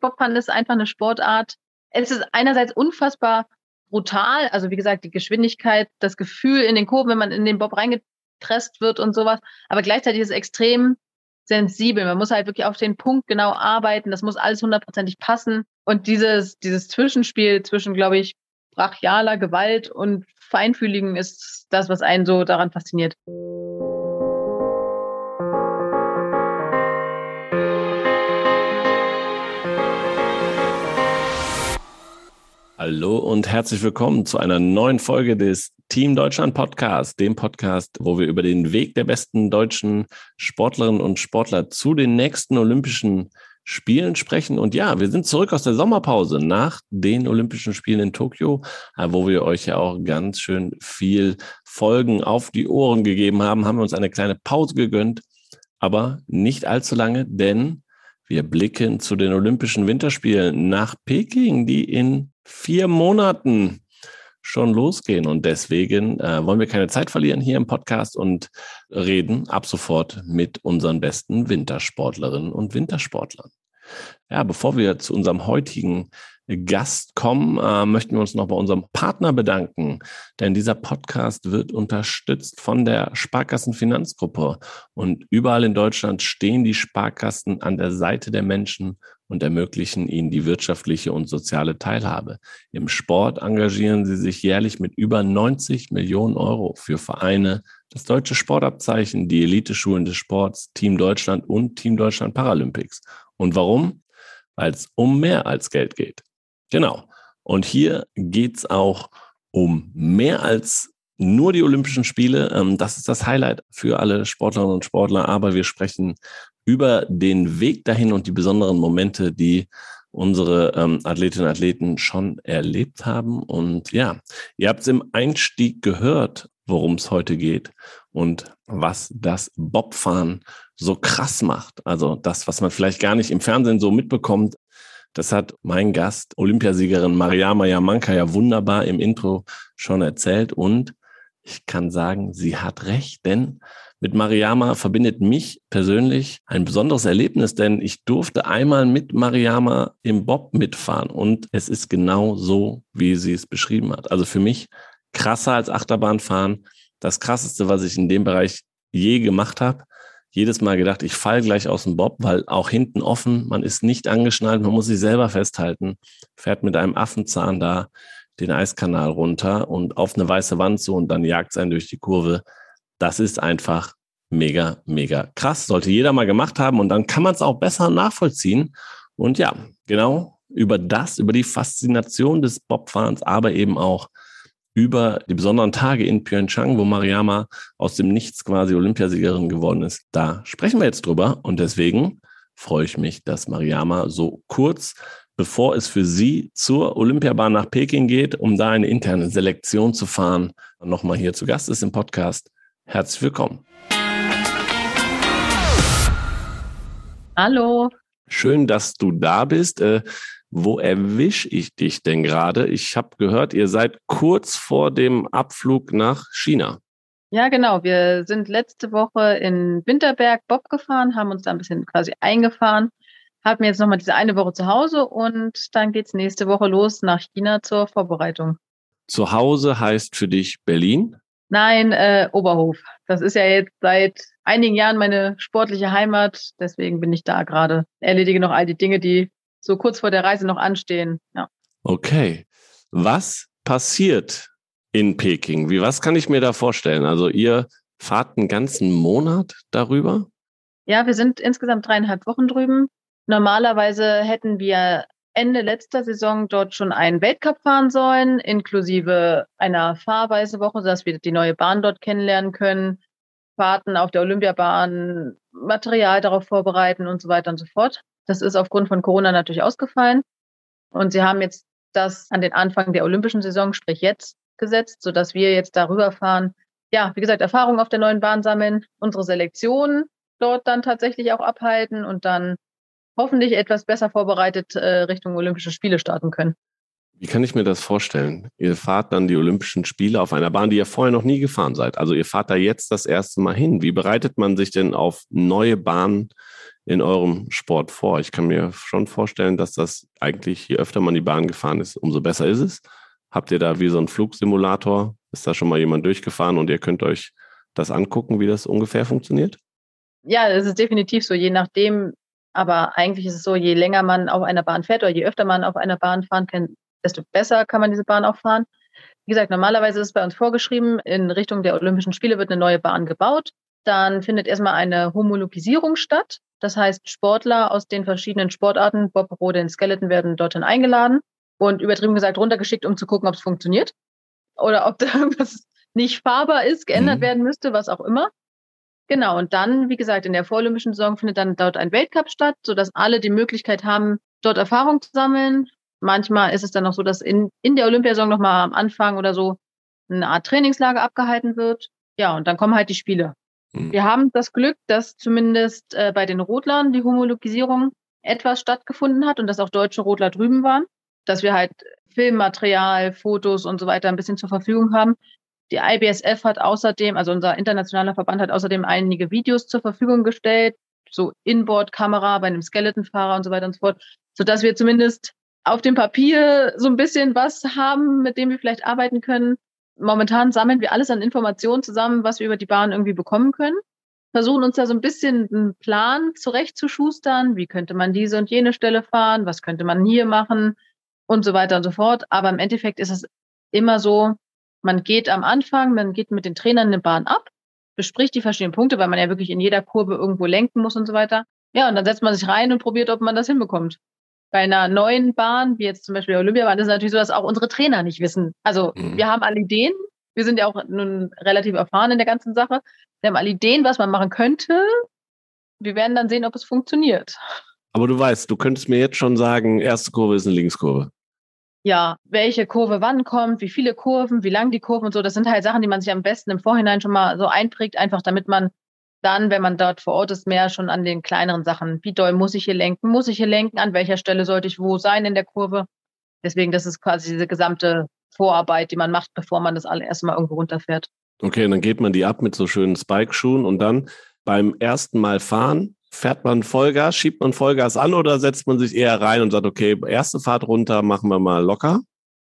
Bobfahren ist einfach eine Sportart. Es ist einerseits unfassbar brutal, also wie gesagt, die Geschwindigkeit, das Gefühl in den Kurven, wenn man in den Bob reingepresst wird und sowas, aber gleichzeitig ist es extrem sensibel. Man muss halt wirklich auf den Punkt genau arbeiten. Das muss alles hundertprozentig passen. Und dieses, dieses Zwischenspiel zwischen, glaube ich, brachialer Gewalt und Feinfühligen ist das, was einen so daran fasziniert. Hallo und herzlich willkommen zu einer neuen Folge des Team Deutschland Podcast, dem Podcast, wo wir über den Weg der besten deutschen Sportlerinnen und Sportler zu den nächsten Olympischen Spielen sprechen. Und ja, wir sind zurück aus der Sommerpause nach den Olympischen Spielen in Tokio, äh, wo wir euch ja auch ganz schön viel Folgen auf die Ohren gegeben haben, haben wir uns eine kleine Pause gegönnt, aber nicht allzu lange, denn wir blicken zu den Olympischen Winterspielen nach Peking, die in vier Monaten schon losgehen. Und deswegen äh, wollen wir keine Zeit verlieren hier im Podcast und reden ab sofort mit unseren besten Wintersportlerinnen und Wintersportlern. Ja, bevor wir zu unserem heutigen Gast kommen, äh, möchten wir uns noch bei unserem Partner bedanken, denn dieser Podcast wird unterstützt von der Sparkassen Finanzgruppe und überall in Deutschland stehen die Sparkassen an der Seite der Menschen und ermöglichen ihnen die wirtschaftliche und soziale Teilhabe. Im Sport engagieren sie sich jährlich mit über 90 Millionen Euro für Vereine, das deutsche Sportabzeichen, die Eliteschulen des Sports, Team Deutschland und Team Deutschland Paralympics. Und warum? Weil es um mehr als Geld geht. Genau. Und hier geht's auch um mehr als nur die Olympischen Spiele. Ähm, das ist das Highlight für alle Sportlerinnen und Sportler. Aber wir sprechen über den Weg dahin und die besonderen Momente, die unsere ähm, Athletinnen und Athleten schon erlebt haben. Und ja, ihr habt es im Einstieg gehört, worum es heute geht und was das Bobfahren so krass macht. Also das, was man vielleicht gar nicht im Fernsehen so mitbekommt, das hat mein Gast, Olympiasiegerin Mariama Yamanka, ja wunderbar im Intro schon erzählt. Und ich kann sagen, sie hat recht, denn mit Mariama verbindet mich persönlich ein besonderes Erlebnis, denn ich durfte einmal mit Mariama im Bob mitfahren und es ist genau so, wie sie es beschrieben hat. Also für mich krasser als Achterbahnfahren. Das krasseste, was ich in dem Bereich je gemacht habe jedes Mal gedacht, ich fall gleich aus dem Bob, weil auch hinten offen, man ist nicht angeschnallt, man muss sich selber festhalten, fährt mit einem Affenzahn da den Eiskanal runter und auf eine weiße Wand so und dann jagt es einen durch die Kurve. Das ist einfach mega, mega krass. Sollte jeder mal gemacht haben und dann kann man es auch besser nachvollziehen. Und ja, genau über das, über die Faszination des Bobfahrens, aber eben auch über die besonderen Tage in Pyeongchang, wo Mariama aus dem Nichts quasi Olympiasiegerin geworden ist. Da sprechen wir jetzt drüber und deswegen freue ich mich, dass Mariama so kurz bevor es für sie zur Olympiabahn nach Peking geht, um da eine interne Selektion zu fahren, nochmal hier zu Gast ist im Podcast. Herzlich willkommen. Hallo. Schön, dass du da bist. Äh, wo erwische ich dich denn gerade? Ich habe gehört, ihr seid kurz vor dem Abflug nach China. Ja, genau. Wir sind letzte Woche in Winterberg Bob gefahren, haben uns da ein bisschen quasi eingefahren, haben jetzt nochmal diese eine Woche zu Hause und dann geht es nächste Woche los nach China zur Vorbereitung. Zu Hause heißt für dich Berlin? Nein, äh, Oberhof. Das ist ja jetzt seit einigen Jahren meine sportliche Heimat. Deswegen bin ich da gerade. Erledige noch all die Dinge, die so kurz vor der Reise noch anstehen. Ja. Okay. Was passiert in Peking? Wie, was kann ich mir da vorstellen? Also ihr fahrt einen ganzen Monat darüber? Ja, wir sind insgesamt dreieinhalb Wochen drüben. Normalerweise hätten wir Ende letzter Saison dort schon einen Weltcup fahren sollen, inklusive einer Fahrweisewoche, sodass wir die neue Bahn dort kennenlernen können, Fahrten auf der Olympiabahn, Material darauf vorbereiten und so weiter und so fort. Das ist aufgrund von Corona natürlich ausgefallen. Und sie haben jetzt das an den Anfang der olympischen Saison, sprich jetzt, gesetzt, sodass wir jetzt darüber fahren. Ja, wie gesagt, Erfahrung auf der neuen Bahn sammeln, unsere Selektion dort dann tatsächlich auch abhalten und dann hoffentlich etwas besser vorbereitet äh, Richtung Olympische Spiele starten können. Wie kann ich mir das vorstellen? Ihr fahrt dann die Olympischen Spiele auf einer Bahn, die ihr vorher noch nie gefahren seid. Also ihr fahrt da jetzt das erste Mal hin. Wie bereitet man sich denn auf neue Bahnen in eurem Sport vor? Ich kann mir schon vorstellen, dass das eigentlich, je öfter man die Bahn gefahren ist, umso besser ist es. Habt ihr da wie so einen Flugsimulator? Ist da schon mal jemand durchgefahren und ihr könnt euch das angucken, wie das ungefähr funktioniert? Ja, es ist definitiv so, je nachdem, aber eigentlich ist es so, je länger man auf einer Bahn fährt oder je öfter man auf einer Bahn fahren kann, desto besser kann man diese Bahn auch fahren. Wie gesagt, normalerweise ist es bei uns vorgeschrieben, in Richtung der Olympischen Spiele wird eine neue Bahn gebaut. Dann findet erstmal eine Homologisierung statt. Das heißt, Sportler aus den verschiedenen Sportarten, Bob, Rode und Skeleton, werden dorthin eingeladen und übertrieben gesagt runtergeschickt, um zu gucken, ob es funktioniert. Oder ob da irgendwas nicht fahrbar ist, geändert mhm. werden müsste, was auch immer. Genau, und dann, wie gesagt, in der vorolympischen Saison findet dann dort ein Weltcup statt, sodass alle die Möglichkeit haben, dort Erfahrung zu sammeln. Manchmal ist es dann auch so, dass in, in der Olympiasaison nochmal am Anfang oder so eine Art Trainingslager abgehalten wird. Ja, und dann kommen halt die Spiele. Mhm. Wir haben das Glück, dass zumindest äh, bei den Rodlern die Homologisierung etwas stattgefunden hat und dass auch deutsche Rodler drüben waren, dass wir halt Filmmaterial, Fotos und so weiter ein bisschen zur Verfügung haben, die IBSF hat außerdem, also unser internationaler Verband hat außerdem einige Videos zur Verfügung gestellt, so Inboard-Kamera bei einem Skeletonfahrer und so weiter und so fort, sodass wir zumindest auf dem Papier so ein bisschen was haben, mit dem wir vielleicht arbeiten können. Momentan sammeln wir alles an Informationen zusammen, was wir über die Bahn irgendwie bekommen können. Versuchen uns da so ein bisschen einen Plan zurechtzuschustern. Wie könnte man diese und jene Stelle fahren? Was könnte man hier machen? Und so weiter und so fort. Aber im Endeffekt ist es immer so, man geht am Anfang, man geht mit den Trainern eine Bahn ab, bespricht die verschiedenen Punkte, weil man ja wirklich in jeder Kurve irgendwo lenken muss und so weiter. Ja, und dann setzt man sich rein und probiert, ob man das hinbekommt. Bei einer neuen Bahn, wie jetzt zum Beispiel der Olympiabahn, ist es natürlich so, dass auch unsere Trainer nicht wissen. Also mhm. wir haben alle Ideen. Wir sind ja auch nun relativ erfahren in der ganzen Sache. Wir haben alle Ideen, was man machen könnte. Wir werden dann sehen, ob es funktioniert. Aber du weißt, du könntest mir jetzt schon sagen, erste Kurve ist eine Linkskurve ja, welche Kurve wann kommt, wie viele Kurven, wie lang die Kurven und so, das sind halt Sachen, die man sich am besten im Vorhinein schon mal so einprägt, einfach damit man dann, wenn man dort vor Ort ist, mehr schon an den kleineren Sachen, wie doll muss ich hier lenken, muss ich hier lenken, an welcher Stelle sollte ich wo sein in der Kurve. Deswegen, das ist quasi diese gesamte Vorarbeit, die man macht, bevor man das alle erstmal irgendwo runterfährt. Okay, und dann geht man die ab mit so schönen Spike-Schuhen und dann beim ersten Mal fahren Fährt man Vollgas, schiebt man Vollgas an oder setzt man sich eher rein und sagt, okay, erste Fahrt runter, machen wir mal locker?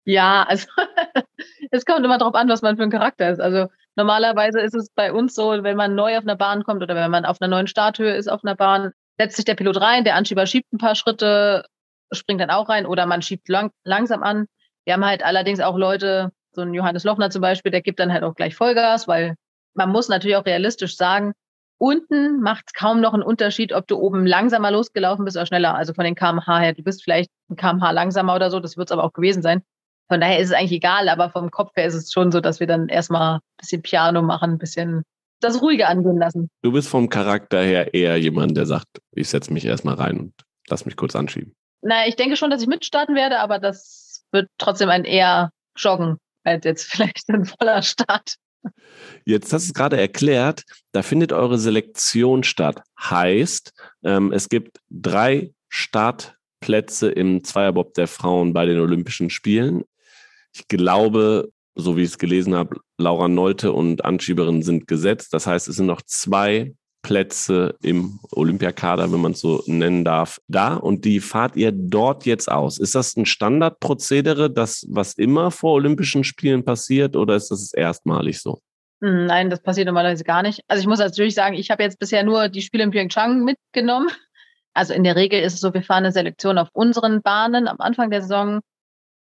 Ja, also es kommt immer darauf an, was man für ein Charakter ist. Also normalerweise ist es bei uns so, wenn man neu auf einer Bahn kommt oder wenn man auf einer neuen Starthöhe ist auf einer Bahn, setzt sich der Pilot rein, der Anschieber schiebt ein paar Schritte, springt dann auch rein oder man schiebt lang, langsam an. Wir haben halt allerdings auch Leute, so ein Johannes Lochner zum Beispiel, der gibt dann halt auch gleich Vollgas, weil man muss natürlich auch realistisch sagen, Unten macht es kaum noch einen Unterschied, ob du oben langsamer losgelaufen bist oder schneller. Also von den kmh her. Du bist vielleicht ein kmh langsamer oder so. Das wird es aber auch gewesen sein. Von daher ist es eigentlich egal, aber vom Kopf her ist es schon so, dass wir dann erstmal ein bisschen Piano machen, ein bisschen das Ruhige angehen lassen. Du bist vom Charakter her eher jemand, der sagt, ich setze mich erstmal rein und lass mich kurz anschieben. Naja, ich denke schon, dass ich mitstarten werde, aber das wird trotzdem ein eher Joggen als jetzt vielleicht ein voller Start. Jetzt hast du es gerade erklärt, da findet eure Selektion statt. Heißt, ähm, es gibt drei Startplätze im Zweierbob der Frauen bei den Olympischen Spielen. Ich glaube, so wie ich es gelesen habe, Laura Neute und Anschieberin sind gesetzt. Das heißt, es sind noch zwei Plätze im Olympiakader, wenn man es so nennen darf, da und die fahrt ihr dort jetzt aus. Ist das ein Standardprozedere, das was immer vor Olympischen Spielen passiert oder ist das erstmalig so? Hm, nein, das passiert normalerweise gar nicht. Also ich muss natürlich sagen, ich habe jetzt bisher nur die Spiele in Pyeongchang mitgenommen. Also in der Regel ist es so, wir fahren eine Selektion auf unseren Bahnen am Anfang der Saison.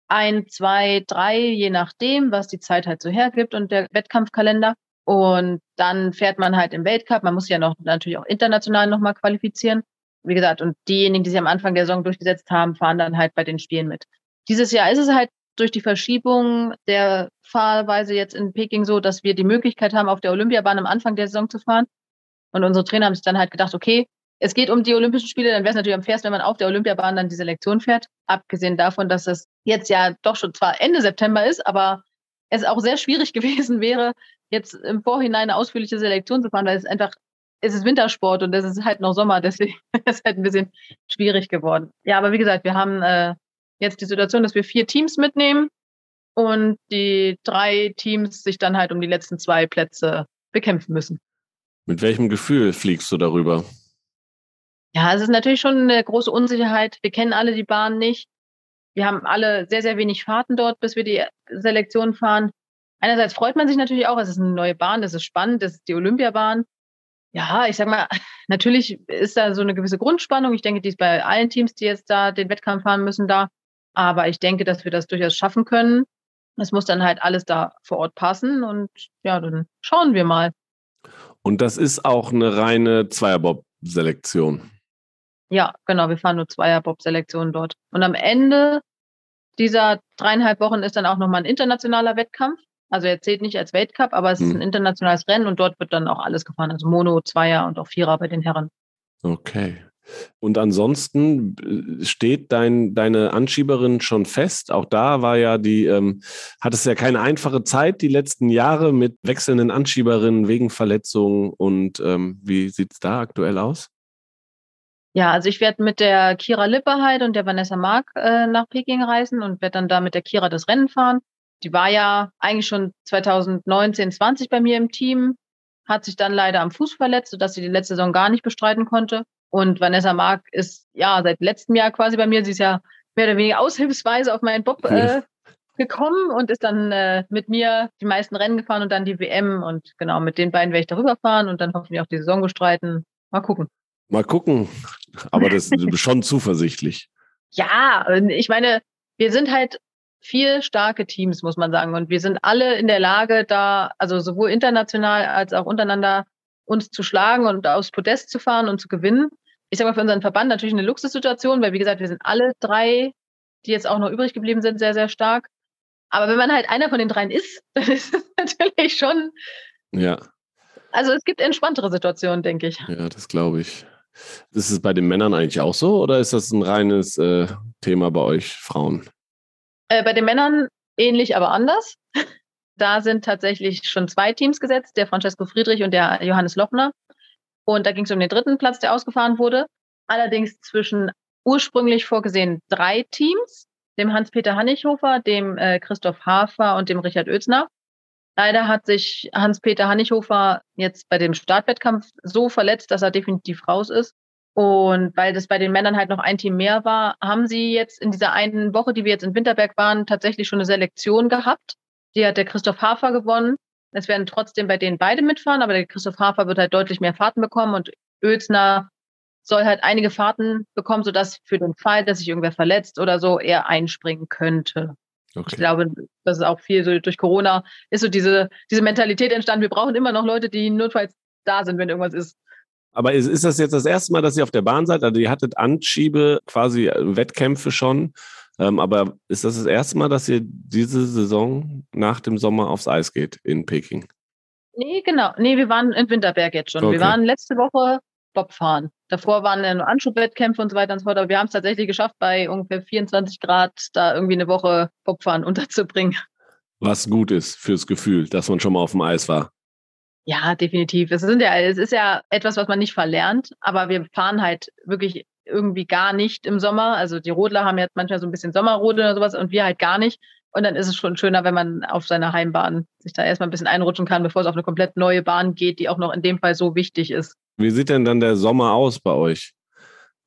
Ein, zwei, drei, je nachdem, was die Zeit halt so hergibt und der Wettkampfkalender. Und dann fährt man halt im Weltcup. Man muss ja noch natürlich auch international nochmal qualifizieren. Wie gesagt, und diejenigen, die sich am Anfang der Saison durchgesetzt haben, fahren dann halt bei den Spielen mit. Dieses Jahr ist es halt durch die Verschiebung der Fahrweise jetzt in Peking so, dass wir die Möglichkeit haben, auf der Olympiabahn am Anfang der Saison zu fahren. Und unsere Trainer haben sich dann halt gedacht, okay, es geht um die Olympischen Spiele, dann wäre es natürlich am fairsten, wenn man auf der Olympiabahn dann die Selektion fährt. Abgesehen davon, dass es jetzt ja doch schon zwar Ende September ist, aber es auch sehr schwierig gewesen wäre, jetzt im Vorhinein eine ausführliche Selektion zu fahren, weil es einfach, es ist Wintersport und es ist halt noch Sommer, deswegen ist es halt ein bisschen schwierig geworden. Ja, aber wie gesagt, wir haben äh, jetzt die Situation, dass wir vier Teams mitnehmen und die drei Teams sich dann halt um die letzten zwei Plätze bekämpfen müssen. Mit welchem Gefühl fliegst du darüber? Ja, es ist natürlich schon eine große Unsicherheit. Wir kennen alle die Bahn nicht. Wir haben alle sehr, sehr wenig Fahrten dort, bis wir die Selektion fahren. Einerseits freut man sich natürlich auch, es ist eine neue Bahn, das ist spannend, das ist die Olympiabahn. Ja, ich sag mal, natürlich ist da so eine gewisse Grundspannung. Ich denke, die ist bei allen Teams, die jetzt da den Wettkampf fahren müssen, da. Aber ich denke, dass wir das durchaus schaffen können. Es muss dann halt alles da vor Ort passen und ja, dann schauen wir mal. Und das ist auch eine reine Zweierbob-Selektion. Ja, genau. Wir fahren nur Zweierbob-Selektionen dort. Und am Ende dieser dreieinhalb Wochen ist dann auch nochmal ein internationaler Wettkampf. Also er zählt nicht als Weltcup, aber es hm. ist ein internationales Rennen und dort wird dann auch alles gefahren. Also Mono, Zweier und auch Vierer bei den Herren. Okay. Und ansonsten äh, steht dein, deine Anschieberin schon fest. Auch da war ja die, ähm, hat es ja keine einfache Zeit die letzten Jahre mit wechselnden Anschieberinnen wegen Verletzungen. Und ähm, wie sieht es da aktuell aus? Ja, also ich werde mit der Kira Lipperheit und der Vanessa Mark äh, nach Peking reisen und werde dann da mit der Kira das Rennen fahren. Die war ja eigentlich schon 2019, 20 bei mir im Team, hat sich dann leider am Fuß verletzt, sodass sie die letzte Saison gar nicht bestreiten konnte. Und Vanessa Mark ist ja seit letztem Jahr quasi bei mir. Sie ist ja mehr oder weniger aushilfsweise auf meinen Bob äh, gekommen und ist dann äh, mit mir die meisten Rennen gefahren und dann die WM. Und genau, mit den beiden werde ich darüber fahren und dann hoffentlich auch die Saison bestreiten. Mal gucken. Mal gucken. Aber das ist schon zuversichtlich. Ja, ich meine, wir sind halt vier starke Teams, muss man sagen. Und wir sind alle in der Lage, da, also sowohl international als auch untereinander uns zu schlagen und aufs Podest zu fahren und zu gewinnen. Ich sage mal, für unseren Verband natürlich eine Luxussituation, weil wie gesagt, wir sind alle drei, die jetzt auch noch übrig geblieben sind, sehr, sehr stark. Aber wenn man halt einer von den dreien ist, dann ist es natürlich schon. Ja. Also es gibt entspanntere Situationen, denke ich. Ja, das glaube ich. Ist es bei den Männern eigentlich auch so oder ist das ein reines äh, Thema bei euch Frauen? Äh, bei den Männern ähnlich, aber anders. Da sind tatsächlich schon zwei Teams gesetzt, der Francesco Friedrich und der Johannes Lochner. Und da ging es um den dritten Platz, der ausgefahren wurde. Allerdings zwischen ursprünglich vorgesehen drei Teams, dem Hans-Peter Hannichhofer, dem äh, Christoph Hafer und dem Richard Oetzner. Leider hat sich Hans-Peter Hannichhofer jetzt bei dem Startwettkampf so verletzt, dass er definitiv raus ist. Und weil das bei den Männern halt noch ein Team mehr war, haben sie jetzt in dieser einen Woche, die wir jetzt in Winterberg waren, tatsächlich schon eine Selektion gehabt. Die hat der Christoph Hafer gewonnen. Es werden trotzdem bei denen beide mitfahren, aber der Christoph Hafer wird halt deutlich mehr Fahrten bekommen und Oelsner soll halt einige Fahrten bekommen, sodass für den Fall, dass sich irgendwer verletzt oder so, er einspringen könnte. Okay. Ich glaube, das ist auch viel so durch Corona ist so diese, diese Mentalität entstanden. Wir brauchen immer noch Leute, die notfalls da sind, wenn irgendwas ist. Aber ist, ist das jetzt das erste Mal, dass ihr auf der Bahn seid? Also ihr hattet Anschiebe, quasi Wettkämpfe schon. Ähm, aber ist das das erste Mal, dass ihr diese Saison nach dem Sommer aufs Eis geht in Peking? Nee, genau. Nee, wir waren in Winterberg jetzt schon. Okay. Wir waren letzte Woche Bob fahren. Davor waren ja nur Anschubwettkämpfe und so weiter und so fort, aber wir haben es tatsächlich geschafft, bei ungefähr 24 Grad da irgendwie eine Woche Bobfahren unterzubringen. Was gut ist fürs Gefühl, dass man schon mal auf dem Eis war. Ja, definitiv. Es, sind ja, es ist ja etwas, was man nicht verlernt, aber wir fahren halt wirklich irgendwie gar nicht im Sommer. Also die Rodler haben jetzt manchmal so ein bisschen Sommerrodel oder sowas und wir halt gar nicht. Und dann ist es schon schöner, wenn man auf seiner Heimbahn sich da erstmal ein bisschen einrutschen kann, bevor es auf eine komplett neue Bahn geht, die auch noch in dem Fall so wichtig ist. Wie sieht denn dann der Sommer aus bei euch?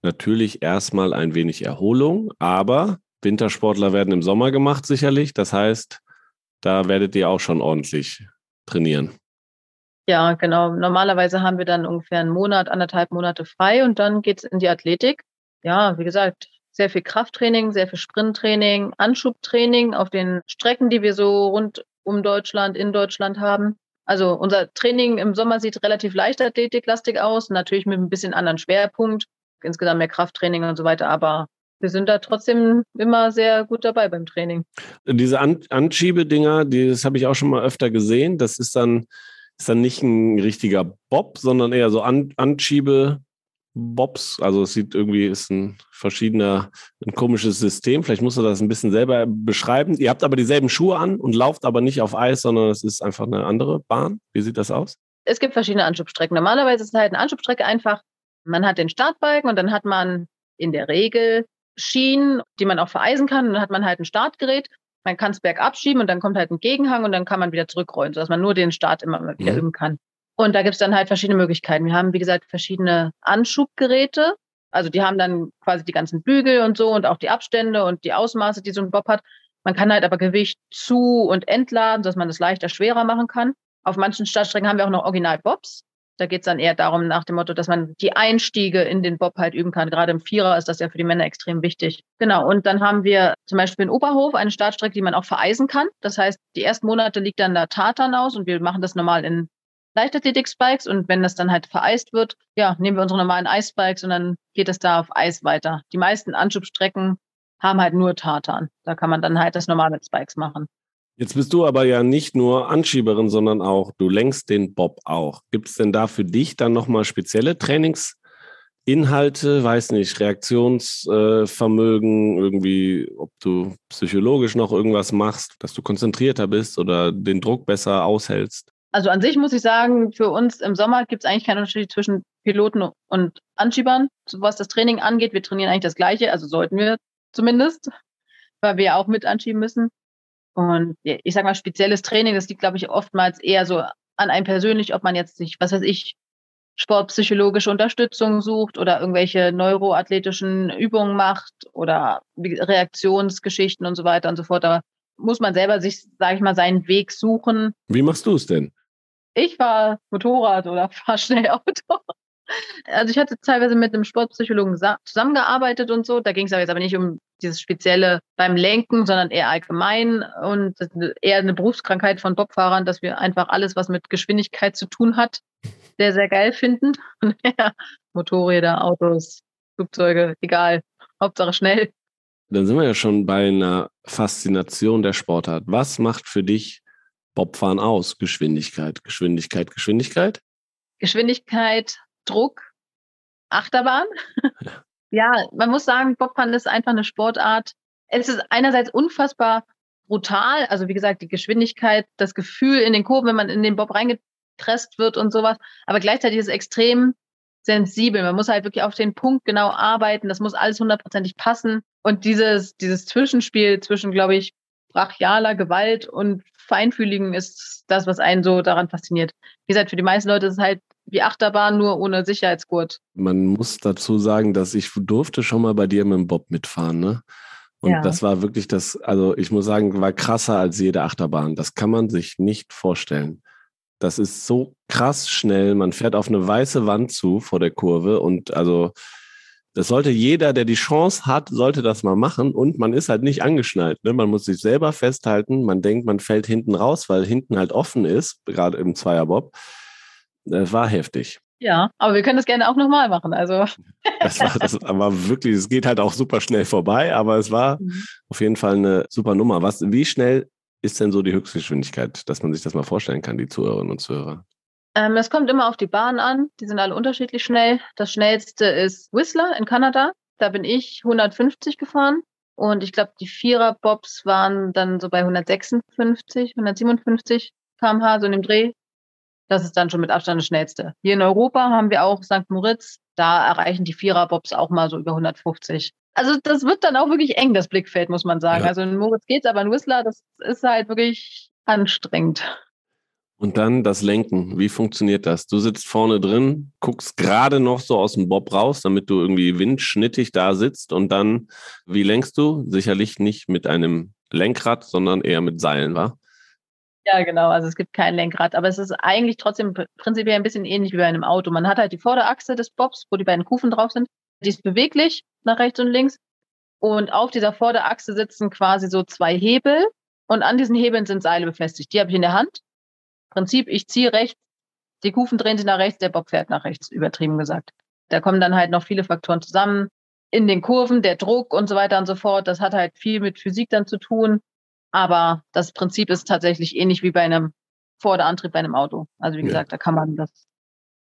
Natürlich erstmal ein wenig Erholung, aber Wintersportler werden im Sommer gemacht, sicherlich. Das heißt, da werdet ihr auch schon ordentlich trainieren. Ja, genau. Normalerweise haben wir dann ungefähr einen Monat, anderthalb Monate frei und dann geht es in die Athletik. Ja, wie gesagt, sehr viel Krafttraining, sehr viel Sprinttraining, Anschubtraining auf den Strecken, die wir so rund um Deutschland, in Deutschland haben. Also unser Training im Sommer sieht relativ leichtathletiklastig aus, natürlich mit ein bisschen anderen Schwerpunkt, insgesamt mehr Krafttraining und so weiter, aber wir sind da trotzdem immer sehr gut dabei beim Training. Diese An Anschiebedinger, die, das habe ich auch schon mal öfter gesehen. Das ist dann, ist dann nicht ein richtiger Bob, sondern eher so An Anschiebe Bobs. Also es sieht irgendwie, ist ein verschiedener, ein komisches System. Vielleicht musst du das ein bisschen selber beschreiben. Ihr habt aber dieselben Schuhe an und lauft aber nicht auf Eis, sondern es ist einfach eine andere Bahn. Wie sieht das aus? Es gibt verschiedene Anschubstrecken. Normalerweise ist es halt eine Anschubstrecke einfach, man hat den Startbalken und dann hat man in der Regel Schienen, die man auch vereisen kann. Und dann hat man halt ein Startgerät. Man kann es bergab schieben und dann kommt halt ein Gegenhang und dann kann man wieder zurückrollen, sodass man nur den Start immer wieder mhm. üben kann. Und da gibt es dann halt verschiedene Möglichkeiten. Wir haben, wie gesagt, verschiedene Anschubgeräte. Also die haben dann quasi die ganzen Bügel und so und auch die Abstände und die Ausmaße, die so ein Bob hat. Man kann halt aber Gewicht zu- und entladen, dass man das leichter, schwerer machen kann. Auf manchen Startstrecken haben wir auch noch Original-Bobs. Da geht es dann eher darum, nach dem Motto, dass man die Einstiege in den Bob halt üben kann. Gerade im Vierer ist das ja für die Männer extrem wichtig. Genau. Und dann haben wir zum Beispiel in Oberhof eine Startstrecke, die man auch vereisen kann. Das heißt, die ersten Monate liegt dann da Tartan aus und wir machen das normal in Leichtathletik-Spikes und wenn das dann halt vereist wird, ja, nehmen wir unsere normalen Eisspikes und dann geht es da auf Eis weiter. Die meisten Anschubstrecken haben halt nur Tartan. Da kann man dann halt das normale mit Spikes machen. Jetzt bist du aber ja nicht nur Anschieberin, sondern auch, du lenkst den Bob auch. Gibt es denn da für dich dann nochmal spezielle Trainingsinhalte, weiß nicht, Reaktionsvermögen, irgendwie, ob du psychologisch noch irgendwas machst, dass du konzentrierter bist oder den Druck besser aushältst? Also an sich muss ich sagen, für uns im Sommer gibt es eigentlich keinen Unterschied zwischen Piloten und Anschiebern, was das Training angeht. Wir trainieren eigentlich das Gleiche, also sollten wir zumindest, weil wir auch mit anschieben müssen. Und ich sag mal, spezielles Training, das liegt, glaube ich, oftmals eher so an einem persönlich, ob man jetzt sich, was weiß ich, sportpsychologische Unterstützung sucht oder irgendwelche neuroathletischen Übungen macht oder Reaktionsgeschichten und so weiter und so fort. Da muss man selber sich, sage ich mal, seinen Weg suchen. Wie machst du es denn? Ich fahre Motorrad oder fahre schnell Auto. Also ich hatte teilweise mit einem Sportpsychologen zusammengearbeitet und so. Da ging es aber jetzt aber nicht um dieses Spezielle beim Lenken, sondern eher allgemein und eher eine Berufskrankheit von Bobfahrern, dass wir einfach alles, was mit Geschwindigkeit zu tun hat, sehr, sehr geil finden. ja, Motorräder, Autos, Flugzeuge, egal. Hauptsache schnell. Dann sind wir ja schon bei einer Faszination der Sportart. Was macht für dich Bobfahren aus? Geschwindigkeit, Geschwindigkeit, Geschwindigkeit? Geschwindigkeit, Druck, Achterbahn. Ja. ja, man muss sagen, Bobfahren ist einfach eine Sportart. Es ist einerseits unfassbar brutal, also wie gesagt, die Geschwindigkeit, das Gefühl in den Kurven, wenn man in den Bob reingepresst wird und sowas, aber gleichzeitig ist es extrem sensibel. Man muss halt wirklich auf den Punkt genau arbeiten. Das muss alles hundertprozentig passen. Und dieses, dieses Zwischenspiel zwischen, glaube ich, brachialer Gewalt und Feinfühligen ist das, was einen so daran fasziniert. Wie gesagt, für die meisten Leute ist es halt wie Achterbahn, nur ohne Sicherheitsgurt. Man muss dazu sagen, dass ich durfte schon mal bei dir mit dem Bob mitfahren, ne? Und ja. das war wirklich das, also ich muss sagen, war krasser als jede Achterbahn. Das kann man sich nicht vorstellen. Das ist so krass schnell. Man fährt auf eine weiße Wand zu vor der Kurve und also das sollte jeder, der die Chance hat, sollte das mal machen und man ist halt nicht angeschnallt. Ne? Man muss sich selber festhalten. Man denkt, man fällt hinten raus, weil hinten halt offen ist, gerade im Zweierbob. Das war heftig. Ja, aber wir können das gerne auch nochmal machen. Also. Das war, das war wirklich, es geht halt auch super schnell vorbei, aber es war mhm. auf jeden Fall eine super Nummer. Was, wie schnell ist denn so die Höchstgeschwindigkeit, dass man sich das mal vorstellen kann, die Zuhörerinnen und Zuhörer? Ähm, es kommt immer auf die Bahn an. Die sind alle unterschiedlich schnell. Das schnellste ist Whistler in Kanada. Da bin ich 150 gefahren. Und ich glaube, die Vierer-Bobs waren dann so bei 156, 157 km/h, so in dem Dreh. Das ist dann schon mit Abstand das schnellste. Hier in Europa haben wir auch St. Moritz. Da erreichen die Vierer-Bobs auch mal so über 150. Also das wird dann auch wirklich eng, das Blickfeld, muss man sagen. Ja. Also in Moritz geht's, aber in Whistler, das ist halt wirklich anstrengend. Und dann das Lenken. Wie funktioniert das? Du sitzt vorne drin, guckst gerade noch so aus dem Bob raus, damit du irgendwie windschnittig da sitzt. Und dann, wie lenkst du? Sicherlich nicht mit einem Lenkrad, sondern eher mit Seilen, wa? Ja, genau. Also es gibt kein Lenkrad, aber es ist eigentlich trotzdem prinzipiell ein bisschen ähnlich wie bei einem Auto. Man hat halt die Vorderachse des Bobs, wo die beiden Kufen drauf sind. Die ist beweglich nach rechts und links. Und auf dieser Vorderachse sitzen quasi so zwei Hebel. Und an diesen Hebeln sind Seile befestigt. Die habe ich in der Hand. Prinzip, ich ziehe rechts, die Kufen drehen sich nach rechts, der Bob fährt nach rechts, übertrieben gesagt. Da kommen dann halt noch viele Faktoren zusammen. In den Kurven, der Druck und so weiter und so fort. Das hat halt viel mit Physik dann zu tun. Aber das Prinzip ist tatsächlich ähnlich wie bei einem Vorderantrieb bei einem Auto. Also wie gesagt, da kann man das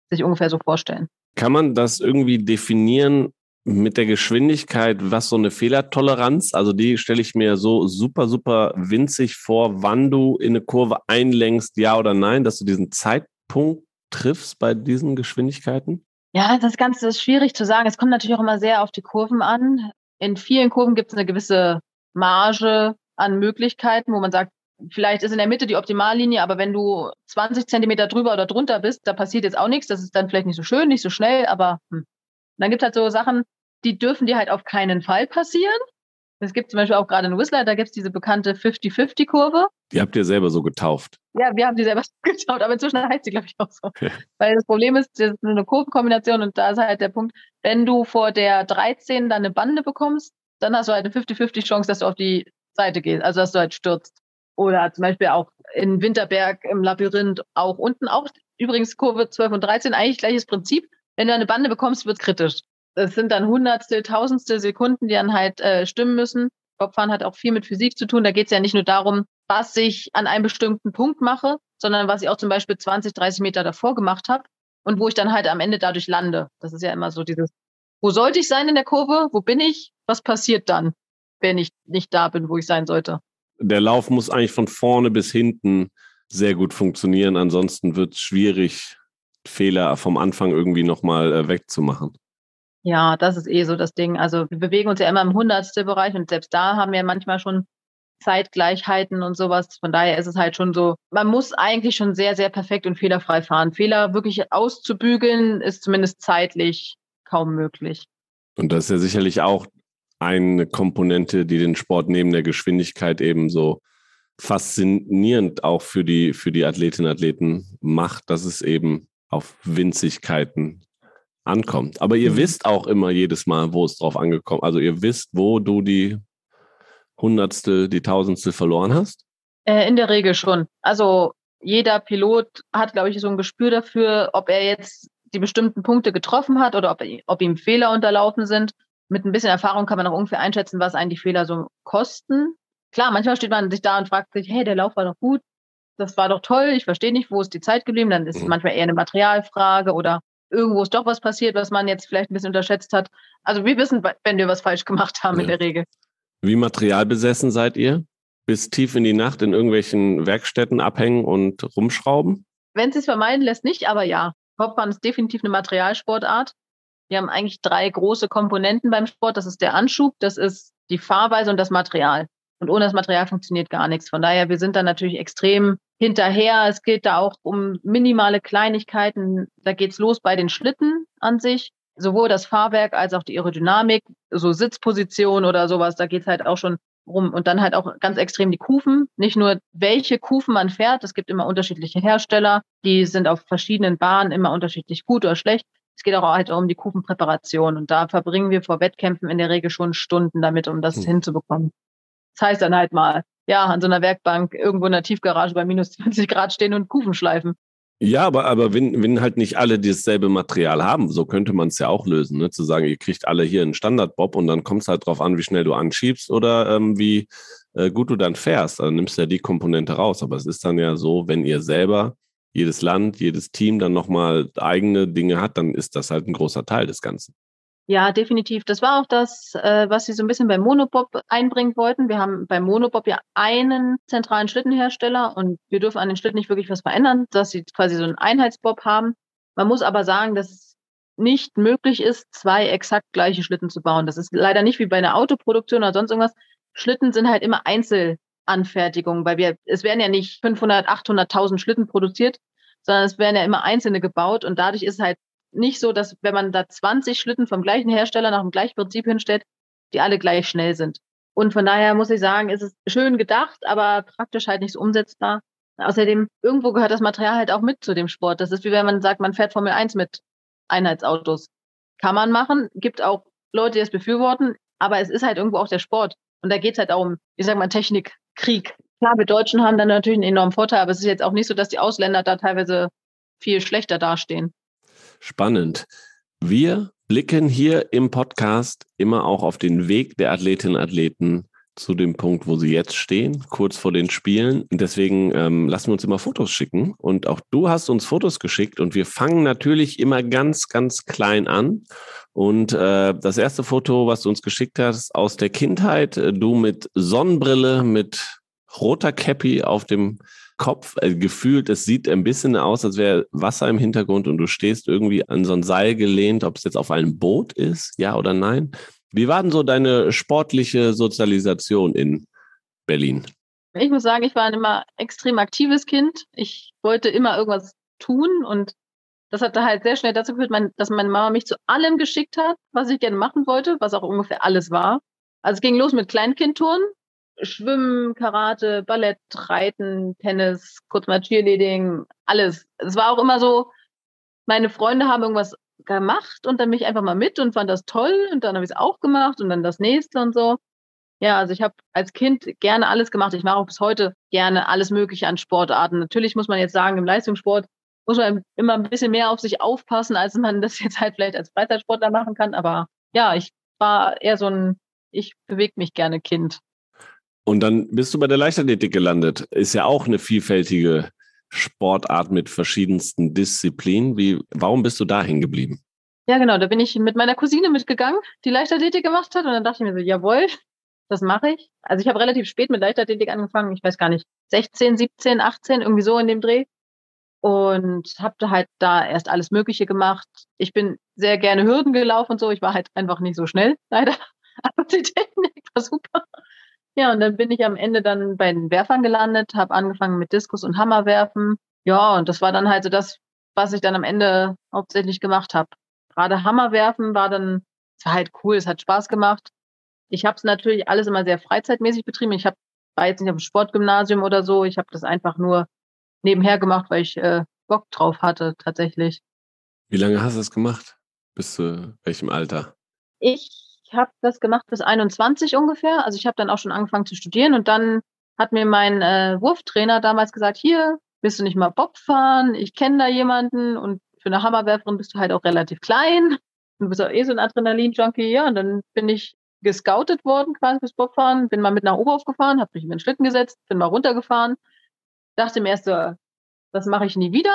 sich ungefähr so vorstellen. Kann man das irgendwie definieren mit der Geschwindigkeit, was so eine Fehlertoleranz, also die stelle ich mir so super, super winzig vor, wann du in eine Kurve einlenkst, ja oder nein, dass du diesen Zeitpunkt triffst bei diesen Geschwindigkeiten? Ja, das Ganze ist schwierig zu sagen. Es kommt natürlich auch immer sehr auf die Kurven an. In vielen Kurven gibt es eine gewisse Marge, an Möglichkeiten, wo man sagt, vielleicht ist in der Mitte die Optimallinie, aber wenn du 20 Zentimeter drüber oder drunter bist, da passiert jetzt auch nichts. Das ist dann vielleicht nicht so schön, nicht so schnell, aber hm, dann gibt es halt so Sachen, die dürfen dir halt auf keinen Fall passieren. Es gibt zum Beispiel auch gerade in Whistler, da gibt es diese bekannte 50-50-Kurve. Die habt ihr selber so getauft. Ja, wir haben die selber getauft, aber inzwischen heißt sie, glaube ich, auch so. Weil das Problem ist, das ist eine Kurvenkombination und da ist halt der Punkt, wenn du vor der 13 dann eine Bande bekommst, dann hast du halt eine 50-50 Chance, dass du auf die Seite gehst, also dass du halt stürzt. Oder zum Beispiel auch in Winterberg im Labyrinth auch unten auch übrigens Kurve 12 und 13 eigentlich gleiches Prinzip. Wenn du eine Bande bekommst, wird es kritisch. Das sind dann Hundertstel, Tausendstel Sekunden, die dann halt äh, stimmen müssen. Kopffahren hat auch viel mit Physik zu tun. Da geht es ja nicht nur darum, was ich an einem bestimmten Punkt mache, sondern was ich auch zum Beispiel 20, 30 Meter davor gemacht habe und wo ich dann halt am Ende dadurch lande. Das ist ja immer so dieses, wo sollte ich sein in der Kurve? Wo bin ich? Was passiert dann, wenn ich nicht da bin, wo ich sein sollte? Der Lauf muss eigentlich von vorne bis hinten sehr gut funktionieren. Ansonsten wird es schwierig, Fehler vom Anfang irgendwie nochmal äh, wegzumachen. Ja, das ist eh so das Ding. Also wir bewegen uns ja immer im Hundertstelbereich und selbst da haben wir manchmal schon Zeitgleichheiten und sowas. Von daher ist es halt schon so, man muss eigentlich schon sehr, sehr perfekt und fehlerfrei fahren. Fehler wirklich auszubügeln, ist zumindest zeitlich kaum möglich. Und das ist ja sicherlich auch eine Komponente, die den Sport neben der Geschwindigkeit eben so faszinierend auch für die, für die Athletinnen und Athleten macht, dass es eben auf Winzigkeiten ankommt. Aber ihr mhm. wisst auch immer jedes Mal, wo es drauf angekommen Also ihr wisst, wo du die Hundertstel, die Tausendstel verloren hast? Äh, in der Regel schon. Also jeder Pilot hat, glaube ich, so ein Gespür dafür, ob er jetzt die bestimmten Punkte getroffen hat oder ob, ob ihm Fehler unterlaufen sind. Mit ein bisschen Erfahrung kann man auch ungefähr einschätzen, was eigentlich Fehler so kosten. Klar, manchmal steht man sich da und fragt sich, hey, der Lauf war doch gut, das war doch toll, ich verstehe nicht, wo ist die Zeit geblieben. Dann ist es mhm. manchmal eher eine Materialfrage oder irgendwo ist doch was passiert, was man jetzt vielleicht ein bisschen unterschätzt hat. Also wir wissen, wenn wir was falsch gemacht haben ja. in der Regel. Wie materialbesessen seid ihr? Bis tief in die Nacht in irgendwelchen Werkstätten abhängen und rumschrauben? Wenn es sich vermeiden lässt, nicht, aber ja. Kopfbahn ist definitiv eine Materialsportart. Wir haben eigentlich drei große Komponenten beim Sport. Das ist der Anschub, das ist die Fahrweise und das Material. Und ohne das Material funktioniert gar nichts. Von daher, wir sind da natürlich extrem hinterher. Es geht da auch um minimale Kleinigkeiten. Da geht's los bei den Schlitten an sich. Sowohl das Fahrwerk als auch die Aerodynamik, so Sitzposition oder sowas, da geht's halt auch schon rum. Und dann halt auch ganz extrem die Kufen. Nicht nur, welche Kufen man fährt. Es gibt immer unterschiedliche Hersteller. Die sind auf verschiedenen Bahnen immer unterschiedlich gut oder schlecht. Es geht auch halt um die Kufenpräparation. Und da verbringen wir vor Wettkämpfen in der Regel schon Stunden damit, um das hm. hinzubekommen. Das heißt dann halt mal, ja, an so einer Werkbank irgendwo in der Tiefgarage bei minus 20 Grad stehen und Kufen schleifen. Ja, aber, aber wenn, wenn halt nicht alle dasselbe Material haben, so könnte man es ja auch lösen, ne? zu sagen, ihr kriegt alle hier einen Standardbob und dann kommt es halt drauf an, wie schnell du anschiebst oder ähm, wie äh, gut du dann fährst. Dann nimmst du ja die Komponente raus. Aber es ist dann ja so, wenn ihr selber, jedes Land, jedes Team dann nochmal eigene Dinge hat, dann ist das halt ein großer Teil des Ganzen. Ja, definitiv. Das war auch das, äh, was sie so ein bisschen beim Monobob einbringen wollten. Wir haben beim Monobob ja einen zentralen Schlittenhersteller und wir dürfen an den Schlitten nicht wirklich was verändern, dass sie quasi so einen Einheitsbob haben. Man muss aber sagen, dass es nicht möglich ist, zwei exakt gleiche Schlitten zu bauen. Das ist leider nicht wie bei einer Autoproduktion oder sonst irgendwas. Schlitten sind halt immer Einzelanfertigungen, weil wir, es werden ja nicht 500, 800.000 Schlitten produziert, sondern es werden ja immer einzelne gebaut und dadurch ist halt nicht so, dass wenn man da 20 Schlitten vom gleichen Hersteller nach dem gleichen Prinzip hinstellt, die alle gleich schnell sind. Und von daher muss ich sagen, ist es schön gedacht, aber praktisch halt nicht so umsetzbar. Außerdem, irgendwo gehört das Material halt auch mit zu dem Sport. Das ist wie wenn man sagt, man fährt Formel 1 mit Einheitsautos. Kann man machen, gibt auch Leute, die das befürworten, aber es ist halt irgendwo auch der Sport. Und da geht es halt auch um, wie sagt man, Technik, Krieg. Klar, wir Deutschen haben dann natürlich einen enormen Vorteil, aber es ist jetzt auch nicht so, dass die Ausländer da teilweise viel schlechter dastehen spannend. Wir blicken hier im Podcast immer auch auf den Weg der Athletinnen und Athleten zu dem Punkt, wo sie jetzt stehen, kurz vor den Spielen. Deswegen ähm, lassen wir uns immer Fotos schicken. Und auch du hast uns Fotos geschickt und wir fangen natürlich immer ganz, ganz klein an. Und äh, das erste Foto, was du uns geschickt hast, aus der Kindheit, äh, du mit Sonnenbrille, mit roter Cappy auf dem Kopf äh, gefühlt, es sieht ein bisschen aus, als wäre Wasser im Hintergrund und du stehst irgendwie an so ein Seil gelehnt, ob es jetzt auf einem Boot ist, ja oder nein. Wie war denn so deine sportliche Sozialisation in Berlin? Ich muss sagen, ich war ein immer extrem aktives Kind. Ich wollte immer irgendwas tun und das hat halt sehr schnell dazu geführt, dass meine Mama mich zu allem geschickt hat, was ich gerne machen wollte, was auch ungefähr alles war. Also es ging los mit Kleinkindtouren, Schwimmen, Karate, Ballett, Reiten, Tennis, kurz mal Cheerleading, alles. Es war auch immer so, meine Freunde haben irgendwas gemacht und dann mich einfach mal mit und fand das toll und dann habe ich es auch gemacht und dann das nächste und so. Ja, also ich habe als Kind gerne alles gemacht. Ich mache auch bis heute gerne alles Mögliche an Sportarten. Natürlich muss man jetzt sagen, im Leistungssport muss man immer ein bisschen mehr auf sich aufpassen, als man das jetzt halt vielleicht als Freizeitsportler machen kann. Aber ja, ich war eher so ein, ich bewege mich gerne Kind. Und dann bist du bei der Leichtathletik gelandet. Ist ja auch eine vielfältige Sportart mit verschiedensten Disziplinen. Wie, warum bist du da hängen geblieben? Ja, genau. Da bin ich mit meiner Cousine mitgegangen, die Leichtathletik gemacht hat. Und dann dachte ich mir so, jawohl, das mache ich. Also ich habe relativ spät mit Leichtathletik angefangen. Ich weiß gar nicht, 16, 17, 18, irgendwie so in dem Dreh. Und habe halt da erst alles Mögliche gemacht. Ich bin sehr gerne Hürden gelaufen und so. Ich war halt einfach nicht so schnell, leider. Aber die Technik war super. Ja, und dann bin ich am Ende dann bei den Werfern gelandet, habe angefangen mit Diskus und Hammerwerfen. Ja, und das war dann halt so das, was ich dann am Ende hauptsächlich gemacht habe. Gerade Hammerwerfen war dann, es war halt cool, es hat Spaß gemacht. Ich habe es natürlich alles immer sehr freizeitmäßig betrieben. Ich hab, war jetzt nicht auf dem Sportgymnasium oder so. Ich habe das einfach nur nebenher gemacht, weil ich äh, Bock drauf hatte, tatsächlich. Wie lange hast du das gemacht? Bis zu welchem Alter? Ich habe das gemacht bis 21 ungefähr. Also ich habe dann auch schon angefangen zu studieren und dann hat mir mein äh, Wurftrainer damals gesagt, hier, willst du nicht mal Bob fahren? Ich kenne da jemanden und für eine Hammerwerferin bist du halt auch relativ klein. Du bist auch eh so ein Adrenalin-Junkie. Ja, und dann bin ich gescoutet worden quasi fürs Bobfahren, bin mal mit nach Oberhof gefahren, habe mich in den Schlitten gesetzt, bin mal runtergefahren, dachte mir erst so, das mache ich nie wieder.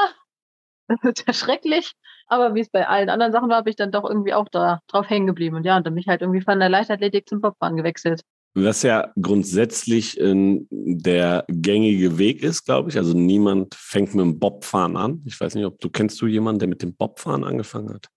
Das ist ja schrecklich. Aber wie es bei allen anderen Sachen war, bin ich dann doch irgendwie auch da drauf hängen geblieben. Und ja, und dann bin ich halt irgendwie von der Leichtathletik zum Bobfahren gewechselt. Was ja grundsätzlich äh, der gängige Weg ist, glaube ich. Also niemand fängt mit dem Bobfahren an. Ich weiß nicht, ob du kennst du jemanden, der mit dem Bobfahren angefangen hat?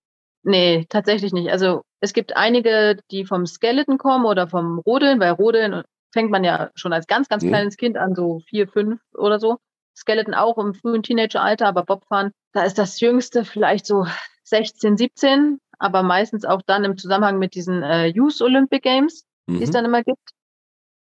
Nee, tatsächlich nicht. Also es gibt einige, die vom Skeleton kommen oder vom Rodeln. Bei Rodeln fängt man ja schon als ganz, ganz hm. kleines Kind an, so vier, fünf oder so. Skeleton auch im frühen Teenageralter, aber Bobfahren, da ist das Jüngste vielleicht so 16, 17, aber meistens auch dann im Zusammenhang mit diesen äh, Youth Olympic Games, mhm. die es mhm. dann immer gibt.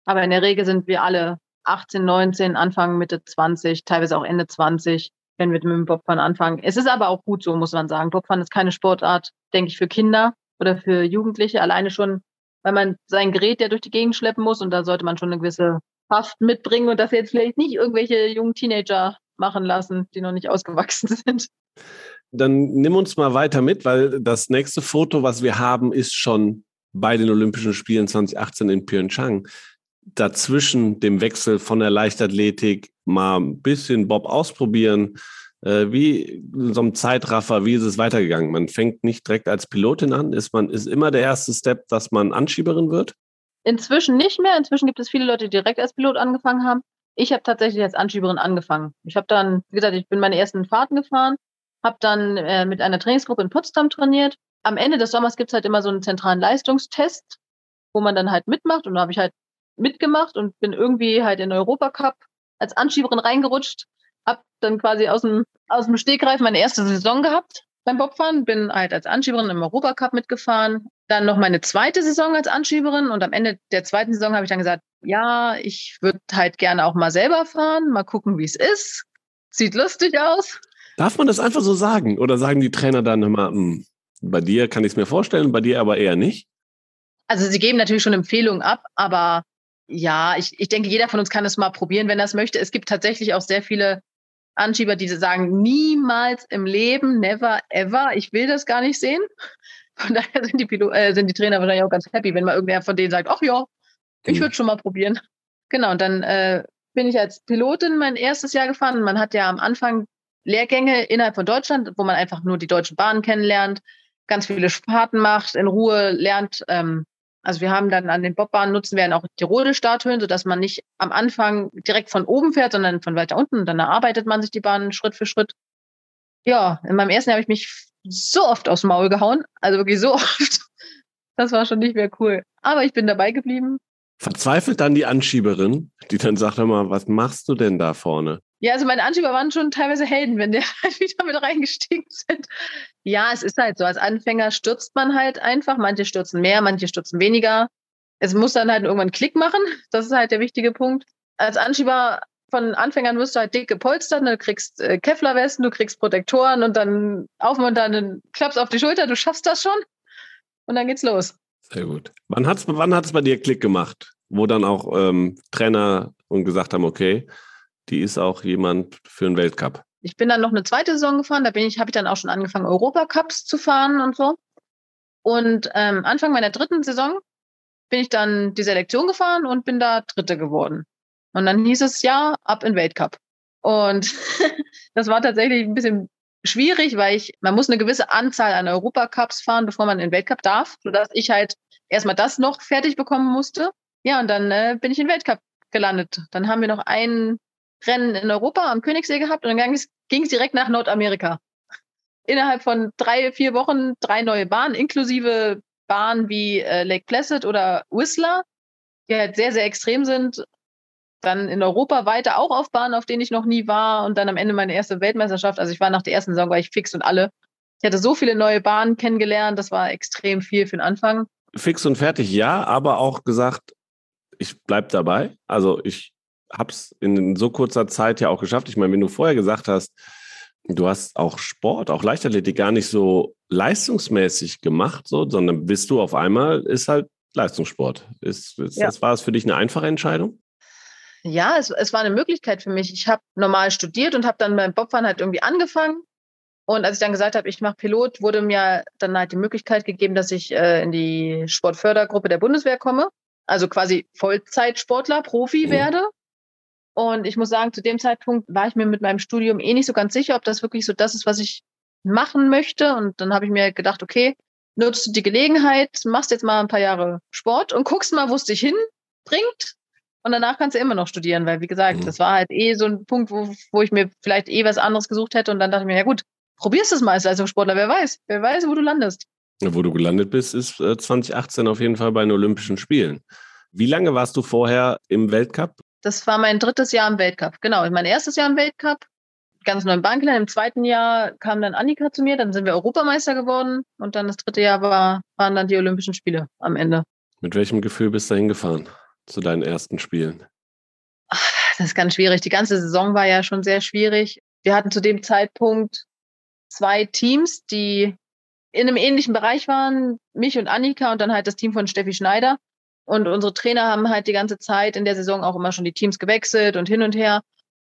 Aber in der Regel sind wir alle 18, 19, Anfang, Mitte 20, teilweise auch Ende 20, wenn wir mit dem Bobfahren anfangen. Es ist aber auch gut so, muss man sagen. Bobfahren ist keine Sportart, denke ich, für Kinder oder für Jugendliche. Alleine schon, weil man sein Gerät ja durch die Gegend schleppen muss und da sollte man schon eine gewisse Kraft mitbringen und das jetzt vielleicht nicht irgendwelche jungen Teenager machen lassen, die noch nicht ausgewachsen sind. Dann nimm uns mal weiter mit, weil das nächste Foto, was wir haben, ist schon bei den Olympischen Spielen 2018 in Pyeongchang. Dazwischen dem Wechsel von der Leichtathletik mal ein bisschen Bob ausprobieren. Äh, wie in so einem Zeitraffer, wie ist es weitergegangen? Man fängt nicht direkt als Pilotin an. Ist man, ist immer der erste Step, dass man Anschieberin wird? Inzwischen nicht mehr. Inzwischen gibt es viele Leute, die direkt als Pilot angefangen haben. Ich habe tatsächlich als Anschieberin angefangen. Ich habe dann, wie gesagt, ich bin meine ersten Fahrten gefahren, habe dann äh, mit einer Trainingsgruppe in Potsdam trainiert. Am Ende des Sommers gibt es halt immer so einen zentralen Leistungstest, wo man dann halt mitmacht. Und da habe ich halt mitgemacht und bin irgendwie halt in Europacup als Anschieberin reingerutscht. Hab dann quasi aus dem, aus dem Stegreif meine erste Saison gehabt beim Bobfahren, bin halt als Anschieberin im Europacup mitgefahren, dann noch meine zweite Saison als Anschieberin und am Ende der zweiten Saison habe ich dann gesagt, ja, ich würde halt gerne auch mal selber fahren, mal gucken, wie es ist. Sieht lustig aus. Darf man das einfach so sagen? Oder sagen die Trainer dann immer, hm, bei dir kann ich es mir vorstellen, bei dir aber eher nicht? Also sie geben natürlich schon Empfehlungen ab, aber ja, ich, ich denke, jeder von uns kann es mal probieren, wenn er es möchte. Es gibt tatsächlich auch sehr viele Anschieber, die sagen, niemals im Leben, never, ever, ich will das gar nicht sehen. Von daher sind die, Pilo äh, sind die Trainer wahrscheinlich auch ganz happy, wenn mal irgendwer von denen sagt, ach ja, ich mhm. würde schon mal probieren. Genau, und dann äh, bin ich als Pilotin mein erstes Jahr gefahren. Man hat ja am Anfang Lehrgänge innerhalb von Deutschland, wo man einfach nur die deutschen Bahnen kennenlernt, ganz viele Fahrten macht, in Ruhe lernt. Ähm, also wir haben dann an den Bobbahnen nutzen wir dann auch die Rodelstatuen, sodass man nicht am Anfang direkt von oben fährt, sondern von weiter unten. Und dann erarbeitet man sich die Bahnen Schritt für Schritt. Ja, in meinem ersten Jahr habe ich mich so oft aufs Maul gehauen. Also wirklich so oft. Das war schon nicht mehr cool. Aber ich bin dabei geblieben. Verzweifelt dann die Anschieberin, die dann sagt immer, was machst du denn da vorne? Ja, also meine Anschieber waren schon teilweise Helden, wenn die halt wieder mit reingestiegen sind. Ja, es ist halt so. Als Anfänger stürzt man halt einfach. Manche stürzen mehr, manche stürzen weniger. Es muss dann halt irgendwann Klick machen. Das ist halt der wichtige Punkt. Als Anschieber von Anfängern wirst du halt dick gepolstert, ne? du kriegst äh, Kevlarwesten, du kriegst Protektoren und dann aufmuntern, dann klappst auf die Schulter, du schaffst das schon und dann geht's los. Sehr gut. Wann hat es wann hat's bei dir Klick gemacht, wo dann auch ähm, Trainer und gesagt haben, okay, die ist auch jemand für einen Weltcup? Ich bin dann noch eine zweite Saison gefahren, da ich, habe ich dann auch schon angefangen, Europacups zu fahren und so. Und ähm, Anfang meiner dritten Saison bin ich dann die Selektion gefahren und bin da Dritte geworden. Und dann hieß es ja, ab in Weltcup. Und das war tatsächlich ein bisschen schwierig, weil ich, man muss eine gewisse Anzahl an Europacups fahren, bevor man in den Weltcup darf, sodass ich halt erstmal das noch fertig bekommen musste. Ja, und dann äh, bin ich in den Weltcup gelandet. Dann haben wir noch ein Rennen in Europa am Königssee gehabt und dann ging es direkt nach Nordamerika. Innerhalb von drei, vier Wochen drei neue Bahnen, inklusive Bahnen wie äh, Lake Placid oder Whistler, die halt sehr, sehr extrem sind. Dann in Europa weiter auch auf Bahnen, auf denen ich noch nie war und dann am Ende meine erste Weltmeisterschaft. Also ich war nach der ersten Saison, war ich fix und alle. Ich hatte so viele neue Bahnen kennengelernt, das war extrem viel für den Anfang. Fix und fertig, ja, aber auch gesagt, ich bleib dabei. Also ich habe es in so kurzer Zeit ja auch geschafft. Ich meine, wenn du vorher gesagt hast, du hast auch Sport, auch Leichtathletik gar nicht so leistungsmäßig gemacht, so, sondern bist du auf einmal, ist halt Leistungssport. Ist, ist ja. das war es für dich eine einfache Entscheidung? Ja, es, es war eine Möglichkeit für mich. Ich habe normal studiert und habe dann beim Bobfahren halt irgendwie angefangen. Und als ich dann gesagt habe, ich mache Pilot, wurde mir dann halt die Möglichkeit gegeben, dass ich äh, in die Sportfördergruppe der Bundeswehr komme. Also quasi Vollzeitsportler, Profi mhm. werde. Und ich muss sagen, zu dem Zeitpunkt war ich mir mit meinem Studium eh nicht so ganz sicher, ob das wirklich so das ist, was ich machen möchte. Und dann habe ich mir gedacht, okay, nutzt du die Gelegenheit, machst jetzt mal ein paar Jahre Sport und guckst mal, wo es dich hinbringt. Und danach kannst du immer noch studieren, weil wie gesagt, mhm. das war halt eh so ein Punkt, wo, wo ich mir vielleicht eh was anderes gesucht hätte. Und dann dachte ich mir, ja gut, probierst es mal als Leistungssportler, wer weiß, wer weiß, wo du landest. Wo du gelandet bist, ist 2018 äh, auf jeden Fall bei den Olympischen Spielen. Wie lange warst du vorher im Weltcup? Das war mein drittes Jahr im Weltcup. Genau, mein erstes Jahr im Weltcup. Ganz neu im Bankland. Im zweiten Jahr kam dann Annika zu mir, dann sind wir Europameister geworden und dann das dritte Jahr war, waren dann die Olympischen Spiele am Ende. Mit welchem Gefühl bist du hingefahren zu deinen ersten Spielen? Das ist ganz schwierig. Die ganze Saison war ja schon sehr schwierig. Wir hatten zu dem Zeitpunkt zwei Teams, die in einem ähnlichen Bereich waren, mich und Annika und dann halt das Team von Steffi Schneider. Und unsere Trainer haben halt die ganze Zeit in der Saison auch immer schon die Teams gewechselt und hin und her,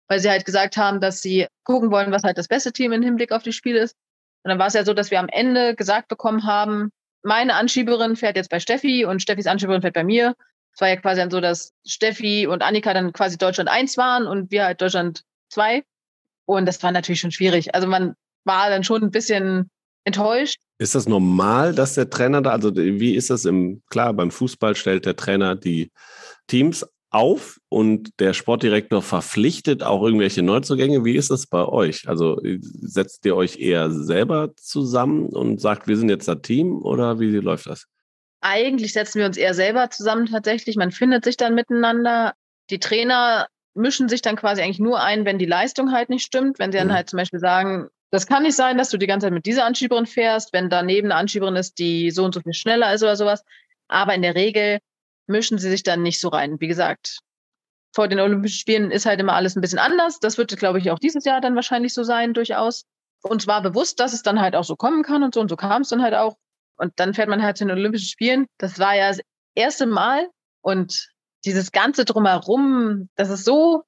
weil sie halt gesagt haben, dass sie gucken wollen, was halt das beste Team im Hinblick auf die Spiele ist. Und dann war es ja so, dass wir am Ende gesagt bekommen haben, meine Anschieberin fährt jetzt bei Steffi und Steffis Anschieberin fährt bei mir. Es war ja quasi dann so, dass Steffi und Annika dann quasi Deutschland 1 waren und wir halt Deutschland 2. Und das war natürlich schon schwierig. Also man war dann schon ein bisschen enttäuscht. Ist das normal, dass der Trainer da, also wie ist das im, klar, beim Fußball stellt der Trainer die Teams auf und der Sportdirektor verpflichtet auch irgendwelche Neuzugänge. Wie ist das bei euch? Also setzt ihr euch eher selber zusammen und sagt, wir sind jetzt das Team oder wie läuft das? Eigentlich setzen wir uns eher selber zusammen tatsächlich. Man findet sich dann miteinander. Die Trainer mischen sich dann quasi eigentlich nur ein, wenn die Leistung halt nicht stimmt. Wenn sie dann mhm. halt zum Beispiel sagen, das kann nicht sein, dass du die ganze Zeit mit dieser Anschieberin fährst, wenn daneben eine Anschieberin ist, die so und so viel schneller ist oder sowas. Aber in der Regel mischen sie sich dann nicht so rein. Wie gesagt, vor den Olympischen Spielen ist halt immer alles ein bisschen anders. Das wird, glaube ich, auch dieses Jahr dann wahrscheinlich so sein, durchaus. Und zwar bewusst, dass es dann halt auch so kommen kann und so. Und so kam es dann halt auch. Und dann fährt man halt zu den Olympischen Spielen. Das war ja das erste Mal. Und dieses Ganze drumherum, das ist so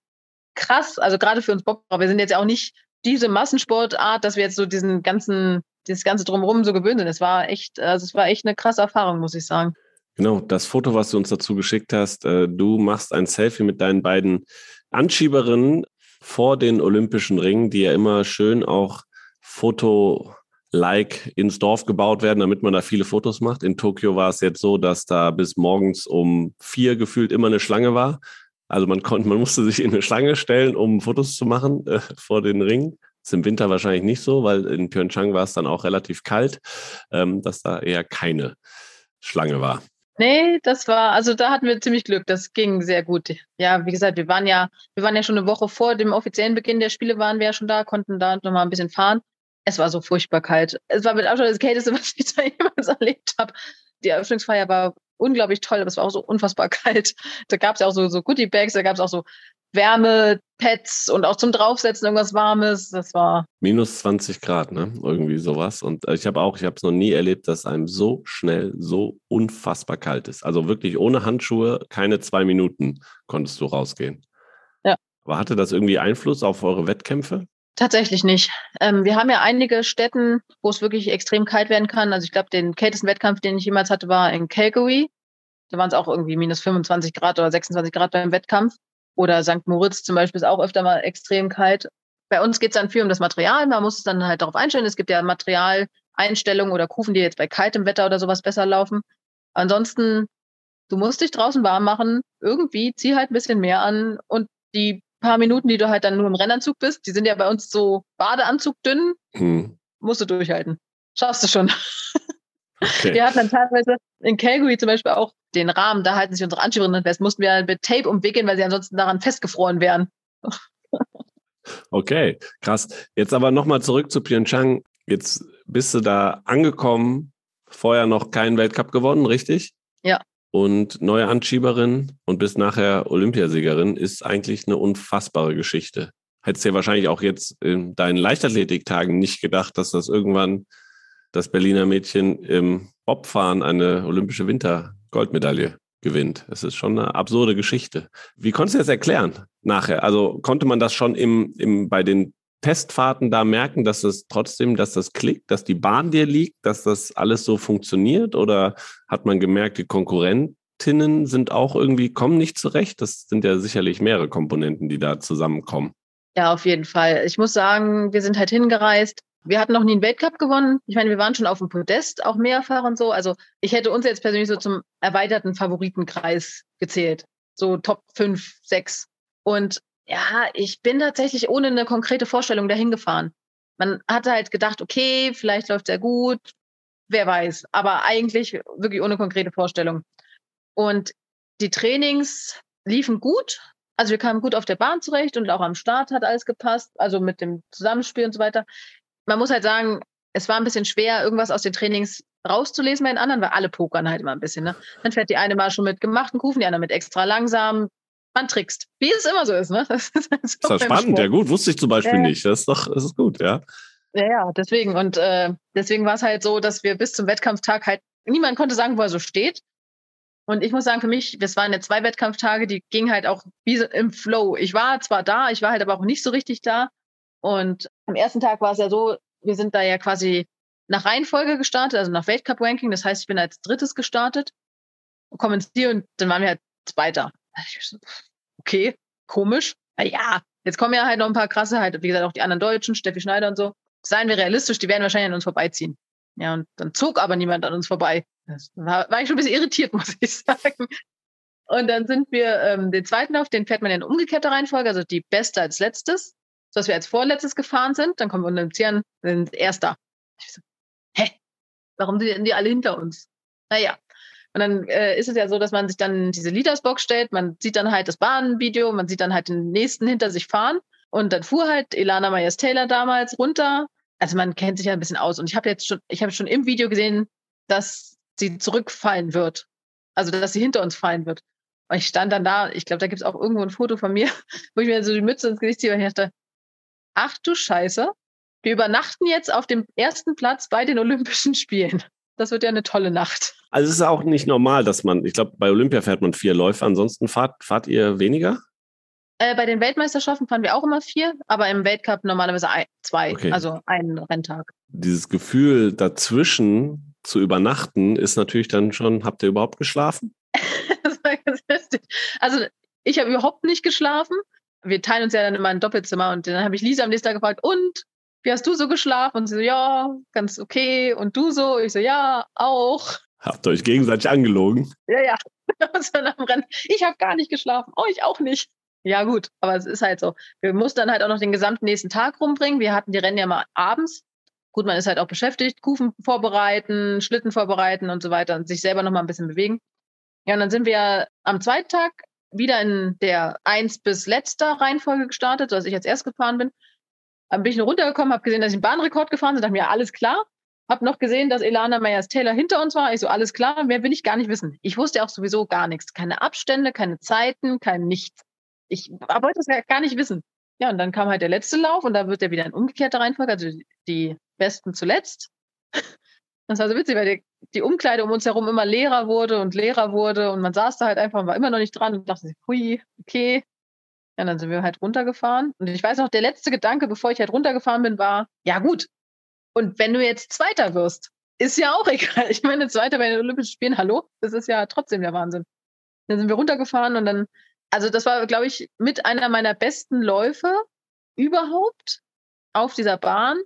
krass. Also gerade für uns Bob, wir sind jetzt auch nicht diese Massensportart, dass wir jetzt so diesen ganzen, dieses ganze drumherum so gewöhnt sind. Es war echt, also es war echt eine krasse Erfahrung, muss ich sagen. Genau, das Foto, was du uns dazu geschickt hast, äh, du machst ein Selfie mit deinen beiden Anschieberinnen vor den Olympischen Ringen, die ja immer schön auch Foto-like ins Dorf gebaut werden, damit man da viele Fotos macht. In Tokio war es jetzt so, dass da bis morgens um vier gefühlt immer eine Schlange war. Also man konnte, man musste sich in eine Schlange stellen, um Fotos zu machen äh, vor den Ringen. Das ist im Winter wahrscheinlich nicht so, weil in Pyeongchang war es dann auch relativ kalt, ähm, dass da eher keine Schlange war. Nee, das war, also da hatten wir ziemlich Glück. Das ging sehr gut. Ja, wie gesagt, wir waren ja, wir waren ja schon eine Woche vor dem offiziellen Beginn der Spiele waren wir ja schon da, konnten da noch mal ein bisschen fahren. Es war so furchtbar kalt. Es war mit Abstand das Kälteste, was ich da jemals erlebt habe. Die Eröffnungsfeier war unglaublich toll, aber es war auch so unfassbar kalt. Da gab es ja auch so, so Goodie-Bags, da gab es auch so Wärmepads und auch zum Draufsetzen irgendwas Warmes. Das war. Minus 20 Grad, ne? Irgendwie sowas. Und äh, ich habe auch, ich habe es noch nie erlebt, dass einem so schnell, so unfassbar kalt ist. Also wirklich ohne Handschuhe, keine zwei Minuten konntest du rausgehen. Ja. Aber hatte das irgendwie Einfluss auf eure Wettkämpfe? Tatsächlich nicht. Ähm, wir haben ja einige Städten, wo es wirklich extrem kalt werden kann. Also ich glaube, den kältesten Wettkampf, den ich jemals hatte, war in Calgary. Da waren es auch irgendwie minus 25 Grad oder 26 Grad beim Wettkampf. Oder St. Moritz zum Beispiel ist auch öfter mal extrem kalt. Bei uns geht es dann viel um das Material. Man muss es dann halt darauf einstellen. Es gibt ja Materialeinstellungen oder Kufen, die jetzt bei kaltem Wetter oder sowas besser laufen. Ansonsten, du musst dich draußen warm machen. Irgendwie zieh halt ein bisschen mehr an. Und die paar Minuten, die du halt dann nur im Rennanzug bist, die sind ja bei uns so Badeanzug dünn, hm. musst du durchhalten. Schaffst du schon. Okay. Wir hatten dann teilweise in Calgary zum Beispiel auch den Rahmen, da halten sich unsere Anschieberin fest, mussten wir mit Tape umwickeln, weil sie ansonsten daran festgefroren wären. Okay, krass. Jetzt aber nochmal zurück zu Pyeongchang. Jetzt bist du da angekommen, vorher noch keinen Weltcup gewonnen, richtig? Ja. Und neue Anschieberin und bist nachher Olympiasiegerin, ist eigentlich eine unfassbare Geschichte. Hättest du ja wahrscheinlich auch jetzt in deinen Leichtathletiktagen nicht gedacht, dass das irgendwann das Berliner Mädchen im Bobfahren eine olympische Wintergoldmedaille gewinnt. Es ist schon eine absurde Geschichte. Wie konntest du das erklären nachher? Also konnte man das schon im, im, bei den Testfahrten da merken, dass es trotzdem, dass das klickt, dass die Bahn dir liegt, dass das alles so funktioniert? Oder hat man gemerkt, die Konkurrentinnen sind auch irgendwie, kommen nicht zurecht? Das sind ja sicherlich mehrere Komponenten, die da zusammenkommen. Ja, auf jeden Fall. Ich muss sagen, wir sind halt hingereist wir hatten noch nie einen Weltcup gewonnen. Ich meine, wir waren schon auf dem Podest, auch mehrfach und so. Also ich hätte uns jetzt persönlich so zum erweiterten Favoritenkreis gezählt. So Top 5, 6. Und ja, ich bin tatsächlich ohne eine konkrete Vorstellung dahin gefahren. Man hatte halt gedacht, okay, vielleicht läuft ja gut, wer weiß. Aber eigentlich wirklich ohne konkrete Vorstellung. Und die Trainings liefen gut. Also wir kamen gut auf der Bahn zurecht und auch am Start hat alles gepasst, also mit dem Zusammenspiel und so weiter man muss halt sagen, es war ein bisschen schwer, irgendwas aus den Trainings rauszulesen bei den anderen, weil alle pokern halt immer ein bisschen. Ne? Dann fährt die eine mal schon mit gemachten Kufen, die andere mit extra langsam. Man trickst, wie es immer so ist. Ne? Das ist, halt das ist spannend, Sport. ja gut, wusste ich zum Beispiel äh, nicht. Das ist doch, das ist gut, ja. Ja, ja, deswegen. Und äh, deswegen war es halt so, dass wir bis zum Wettkampftag halt, niemand konnte sagen, wo er so steht. Und ich muss sagen, für mich, das waren ja zwei Wettkampftage, die gingen halt auch wie im Flow. Ich war zwar da, ich war halt aber auch nicht so richtig da. Und am ersten Tag war es ja so, wir sind da ja quasi nach Reihenfolge gestartet, also nach Weltcup-Ranking. Das heißt, ich bin als drittes gestartet, komme ins Ziel und dann waren wir halt Zweiter. Okay, komisch. Na ja, jetzt kommen ja halt noch ein paar krasse, halt, wie gesagt, auch die anderen Deutschen, Steffi Schneider und so. Seien wir realistisch, die werden wahrscheinlich an uns vorbeiziehen. Ja, und dann zog aber niemand an uns vorbei. Das war, war ich schon ein bisschen irritiert, muss ich sagen. Und dann sind wir ähm, den zweiten auf, den fährt man in umgekehrter Reihenfolge, also die beste als letztes dass wir als vorletztes gefahren sind. Dann kommen wir unter dem Zieren, sind Erster. Ich so, hä? Warum sind die alle hinter uns? Naja. Und dann äh, ist es ja so, dass man sich dann diese Leadersbox stellt, man sieht dann halt das Bahnvideo, man sieht dann halt den nächsten hinter sich fahren. Und dann fuhr halt Ilana Myers-Taylor damals runter. Also man kennt sich ja ein bisschen aus. Und ich habe jetzt schon, ich habe schon im Video gesehen, dass sie zurückfallen wird. Also dass sie hinter uns fallen wird. Und ich stand dann da, ich glaube, da gibt es auch irgendwo ein Foto von mir, wo ich mir so die Mütze ins Gesicht ziehe und ich dachte, ach du Scheiße, wir übernachten jetzt auf dem ersten Platz bei den Olympischen Spielen. Das wird ja eine tolle Nacht. Also es ist auch nicht normal, dass man, ich glaube, bei Olympia fährt man vier Läufe, ansonsten fahrt, fahrt ihr weniger? Äh, bei den Weltmeisterschaften fahren wir auch immer vier, aber im Weltcup normalerweise ein, zwei, okay. also einen Renntag. Dieses Gefühl dazwischen zu übernachten ist natürlich dann schon, habt ihr überhaupt geschlafen? das war ganz lustig. Also ich habe überhaupt nicht geschlafen wir teilen uns ja dann immer ein Doppelzimmer und dann habe ich Lisa am nächsten Tag gefragt, und wie hast du so geschlafen? Und sie so, ja, ganz okay. Und du so? Ich so, ja, auch. Habt ihr euch gegenseitig angelogen? Ja, ja. ich habe gar nicht geschlafen. Oh, ich auch nicht. Ja, gut, aber es ist halt so. Wir mussten dann halt auch noch den gesamten nächsten Tag rumbringen. Wir hatten die Rennen ja mal abends. Gut, man ist halt auch beschäftigt, Kufen vorbereiten, Schlitten vorbereiten und so weiter und sich selber noch mal ein bisschen bewegen. Ja, und dann sind wir am zweiten Tag wieder in der eins bis letzter Reihenfolge gestartet, so als ich jetzt erst gefahren bin. Bin ich noch runtergekommen, habe gesehen, dass ich einen Bahnrekord gefahren bin, dachte mir, ja, alles klar. Hab noch gesehen, dass Elana Meyers-Taylor hinter uns war. Ich so, alles klar, mehr will ich gar nicht wissen. Ich wusste auch sowieso gar nichts. Keine Abstände, keine Zeiten, kein Nichts. Ich wollte das ja gar nicht wissen. Ja, und dann kam halt der letzte Lauf und da wird er wieder in umgekehrter Reihenfolge, also die Besten zuletzt. Das war so witzig, weil die, die Umkleide um uns herum immer leerer wurde und leerer wurde und man saß da halt einfach und war immer noch nicht dran und dachte hui, okay. Ja, dann sind wir halt runtergefahren. Und ich weiß noch, der letzte Gedanke, bevor ich halt runtergefahren bin, war, ja gut, und wenn du jetzt Zweiter wirst, ist ja auch egal. Ich meine, Zweiter bei den Olympischen Spielen, hallo, das ist ja trotzdem der Wahnsinn. Dann sind wir runtergefahren und dann, also das war, glaube ich, mit einer meiner besten Läufe überhaupt auf dieser Bahn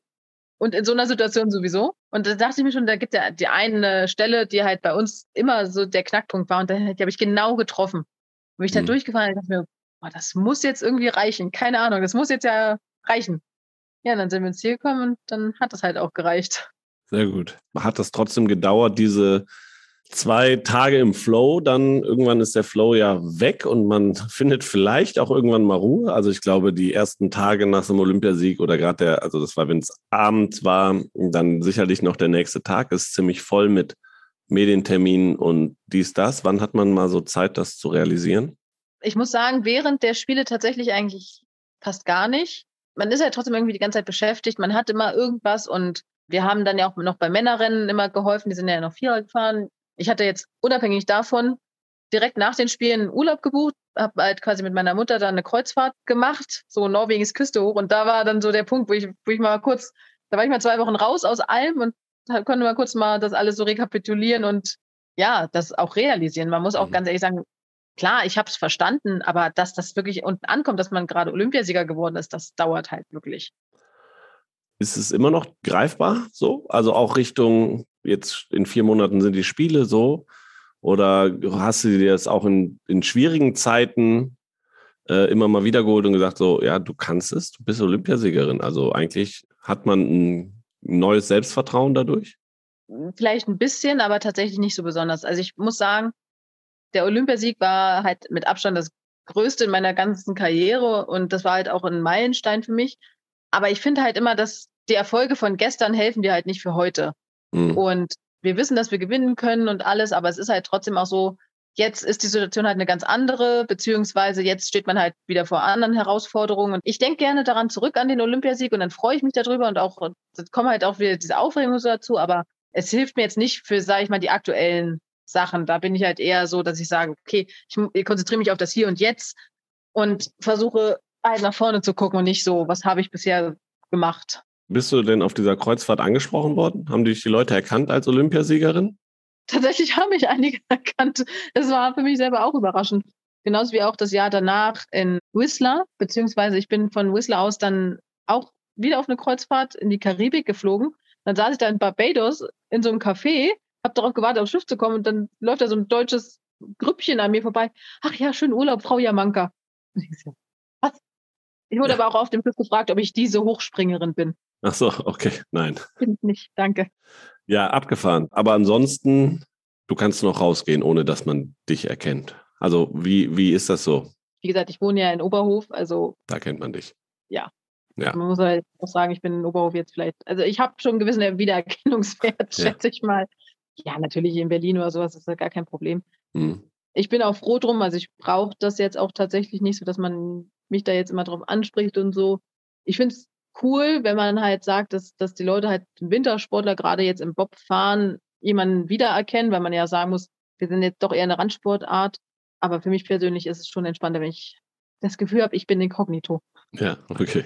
und in so einer Situation sowieso. Und da dachte ich mir schon, da gibt es ja die eine Stelle, die halt bei uns immer so der Knackpunkt war und die habe ich genau getroffen. Und bin ich da mhm. durchgefahren und dachte mir, boah, das muss jetzt irgendwie reichen. Keine Ahnung, das muss jetzt ja reichen. Ja, dann sind wir ins Ziel gekommen und dann hat das halt auch gereicht. Sehr gut. Hat das trotzdem gedauert, diese zwei Tage im Flow, dann irgendwann ist der Flow ja weg und man findet vielleicht auch irgendwann mal Ruhe. Also ich glaube, die ersten Tage nach einem Olympiasieg oder gerade der, also das war, wenn es abends war, dann sicherlich noch der nächste Tag ist ziemlich voll mit Medienterminen und dies, das. Wann hat man mal so Zeit, das zu realisieren? Ich muss sagen, während der Spiele tatsächlich eigentlich fast gar nicht. Man ist ja trotzdem irgendwie die ganze Zeit beschäftigt. Man hat immer irgendwas und wir haben dann ja auch noch bei Männerrennen immer geholfen. Die sind ja noch Vierer gefahren. Ich hatte jetzt unabhängig davon direkt nach den Spielen einen Urlaub gebucht, habe halt quasi mit meiner Mutter dann eine Kreuzfahrt gemacht, so Norwegens Küste hoch. Und da war dann so der Punkt, wo ich, wo ich mal kurz, da war ich mal zwei Wochen raus aus allem und konnte mal kurz mal das alles so rekapitulieren und ja, das auch realisieren. Man muss auch mhm. ganz ehrlich sagen, klar, ich habe es verstanden, aber dass das wirklich unten ankommt, dass man gerade Olympiasieger geworden ist, das dauert halt wirklich. Ist es immer noch greifbar so? Also auch Richtung jetzt in vier Monaten sind die Spiele so? Oder hast du dir das auch in, in schwierigen Zeiten äh, immer mal wiedergeholt und gesagt, so, ja, du kannst es, du bist Olympiasiegerin. Also eigentlich hat man ein neues Selbstvertrauen dadurch? Vielleicht ein bisschen, aber tatsächlich nicht so besonders. Also ich muss sagen, der Olympiasieg war halt mit Abstand das größte in meiner ganzen Karriere und das war halt auch ein Meilenstein für mich. Aber ich finde halt immer, dass die Erfolge von gestern helfen dir halt nicht für heute. Mhm. Und wir wissen, dass wir gewinnen können und alles, aber es ist halt trotzdem auch so, jetzt ist die Situation halt eine ganz andere, beziehungsweise jetzt steht man halt wieder vor anderen Herausforderungen. Und ich denke gerne daran zurück an den Olympiasieg und dann freue ich mich darüber und auch, es kommen halt auch wieder diese Aufregung dazu, aber es hilft mir jetzt nicht für, sage ich mal, die aktuellen Sachen. Da bin ich halt eher so, dass ich sage, okay, ich konzentriere mich auf das Hier und Jetzt und versuche halt nach vorne zu gucken und nicht so, was habe ich bisher gemacht. Bist du denn auf dieser Kreuzfahrt angesprochen worden? Haben dich die Leute erkannt als Olympiasiegerin? Tatsächlich haben mich einige erkannt. Das war für mich selber auch überraschend. Genauso wie auch das Jahr danach in Whistler, beziehungsweise ich bin von Whistler aus dann auch wieder auf eine Kreuzfahrt in die Karibik geflogen. Dann saß ich da in Barbados in so einem Café, habe darauf gewartet, aufs Schiff zu kommen und dann läuft da so ein deutsches Grüppchen an mir vorbei. Ach ja, schönen Urlaub, Frau Jamanka. Was? Ich wurde ja. aber auch auf dem Schiff gefragt, ob ich diese Hochspringerin bin. Ach so, okay, nein. Bin ich nicht, danke. Ja, abgefahren. Aber ansonsten, du kannst noch rausgehen, ohne dass man dich erkennt. Also wie, wie ist das so? Wie gesagt, ich wohne ja in Oberhof, also. Da kennt man dich. Ja. ja. Man muss halt auch sagen, ich bin in Oberhof jetzt vielleicht. Also ich habe schon einen gewissen Wiedererkennungswert, ja. schätze ich mal. Ja, natürlich in Berlin oder sowas ist ja gar kein Problem. Hm. Ich bin auch froh drum, also ich brauche das jetzt auch tatsächlich nicht so, dass man mich da jetzt immer drauf anspricht und so. Ich finde es cool, wenn man halt sagt, dass, dass die Leute halt Wintersportler gerade jetzt im Bob fahren, jemanden wiedererkennen, weil man ja sagen muss, wir sind jetzt doch eher eine Randsportart. Aber für mich persönlich ist es schon entspannter, wenn ich das Gefühl habe, ich bin inkognito. Ja, okay.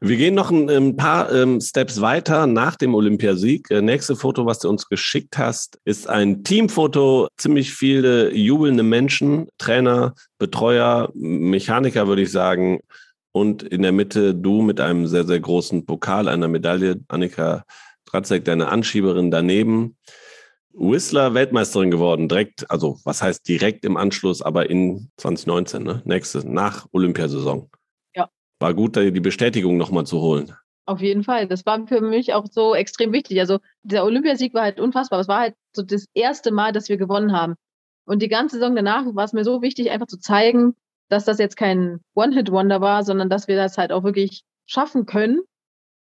Wir gehen noch ein, ein paar ähm, Steps weiter nach dem Olympiasieg. Äh, nächste Foto, was du uns geschickt hast, ist ein Teamfoto. Ziemlich viele jubelnde Menschen, Trainer, Betreuer, Mechaniker, würde ich sagen. Und in der Mitte du mit einem sehr, sehr großen Pokal, einer Medaille. Annika Tratzek, deine Anschieberin daneben. Whistler Weltmeisterin geworden, direkt, also was heißt direkt im Anschluss, aber in 2019, ne? Nächste, nach Olympiasaison. War gut, die Bestätigung nochmal zu holen. Auf jeden Fall. Das war für mich auch so extrem wichtig. Also der Olympiasieg war halt unfassbar. Es war halt so das erste Mal, dass wir gewonnen haben. Und die ganze Saison danach war es mir so wichtig, einfach zu zeigen, dass das jetzt kein One-Hit-Wonder war, sondern dass wir das halt auch wirklich schaffen können.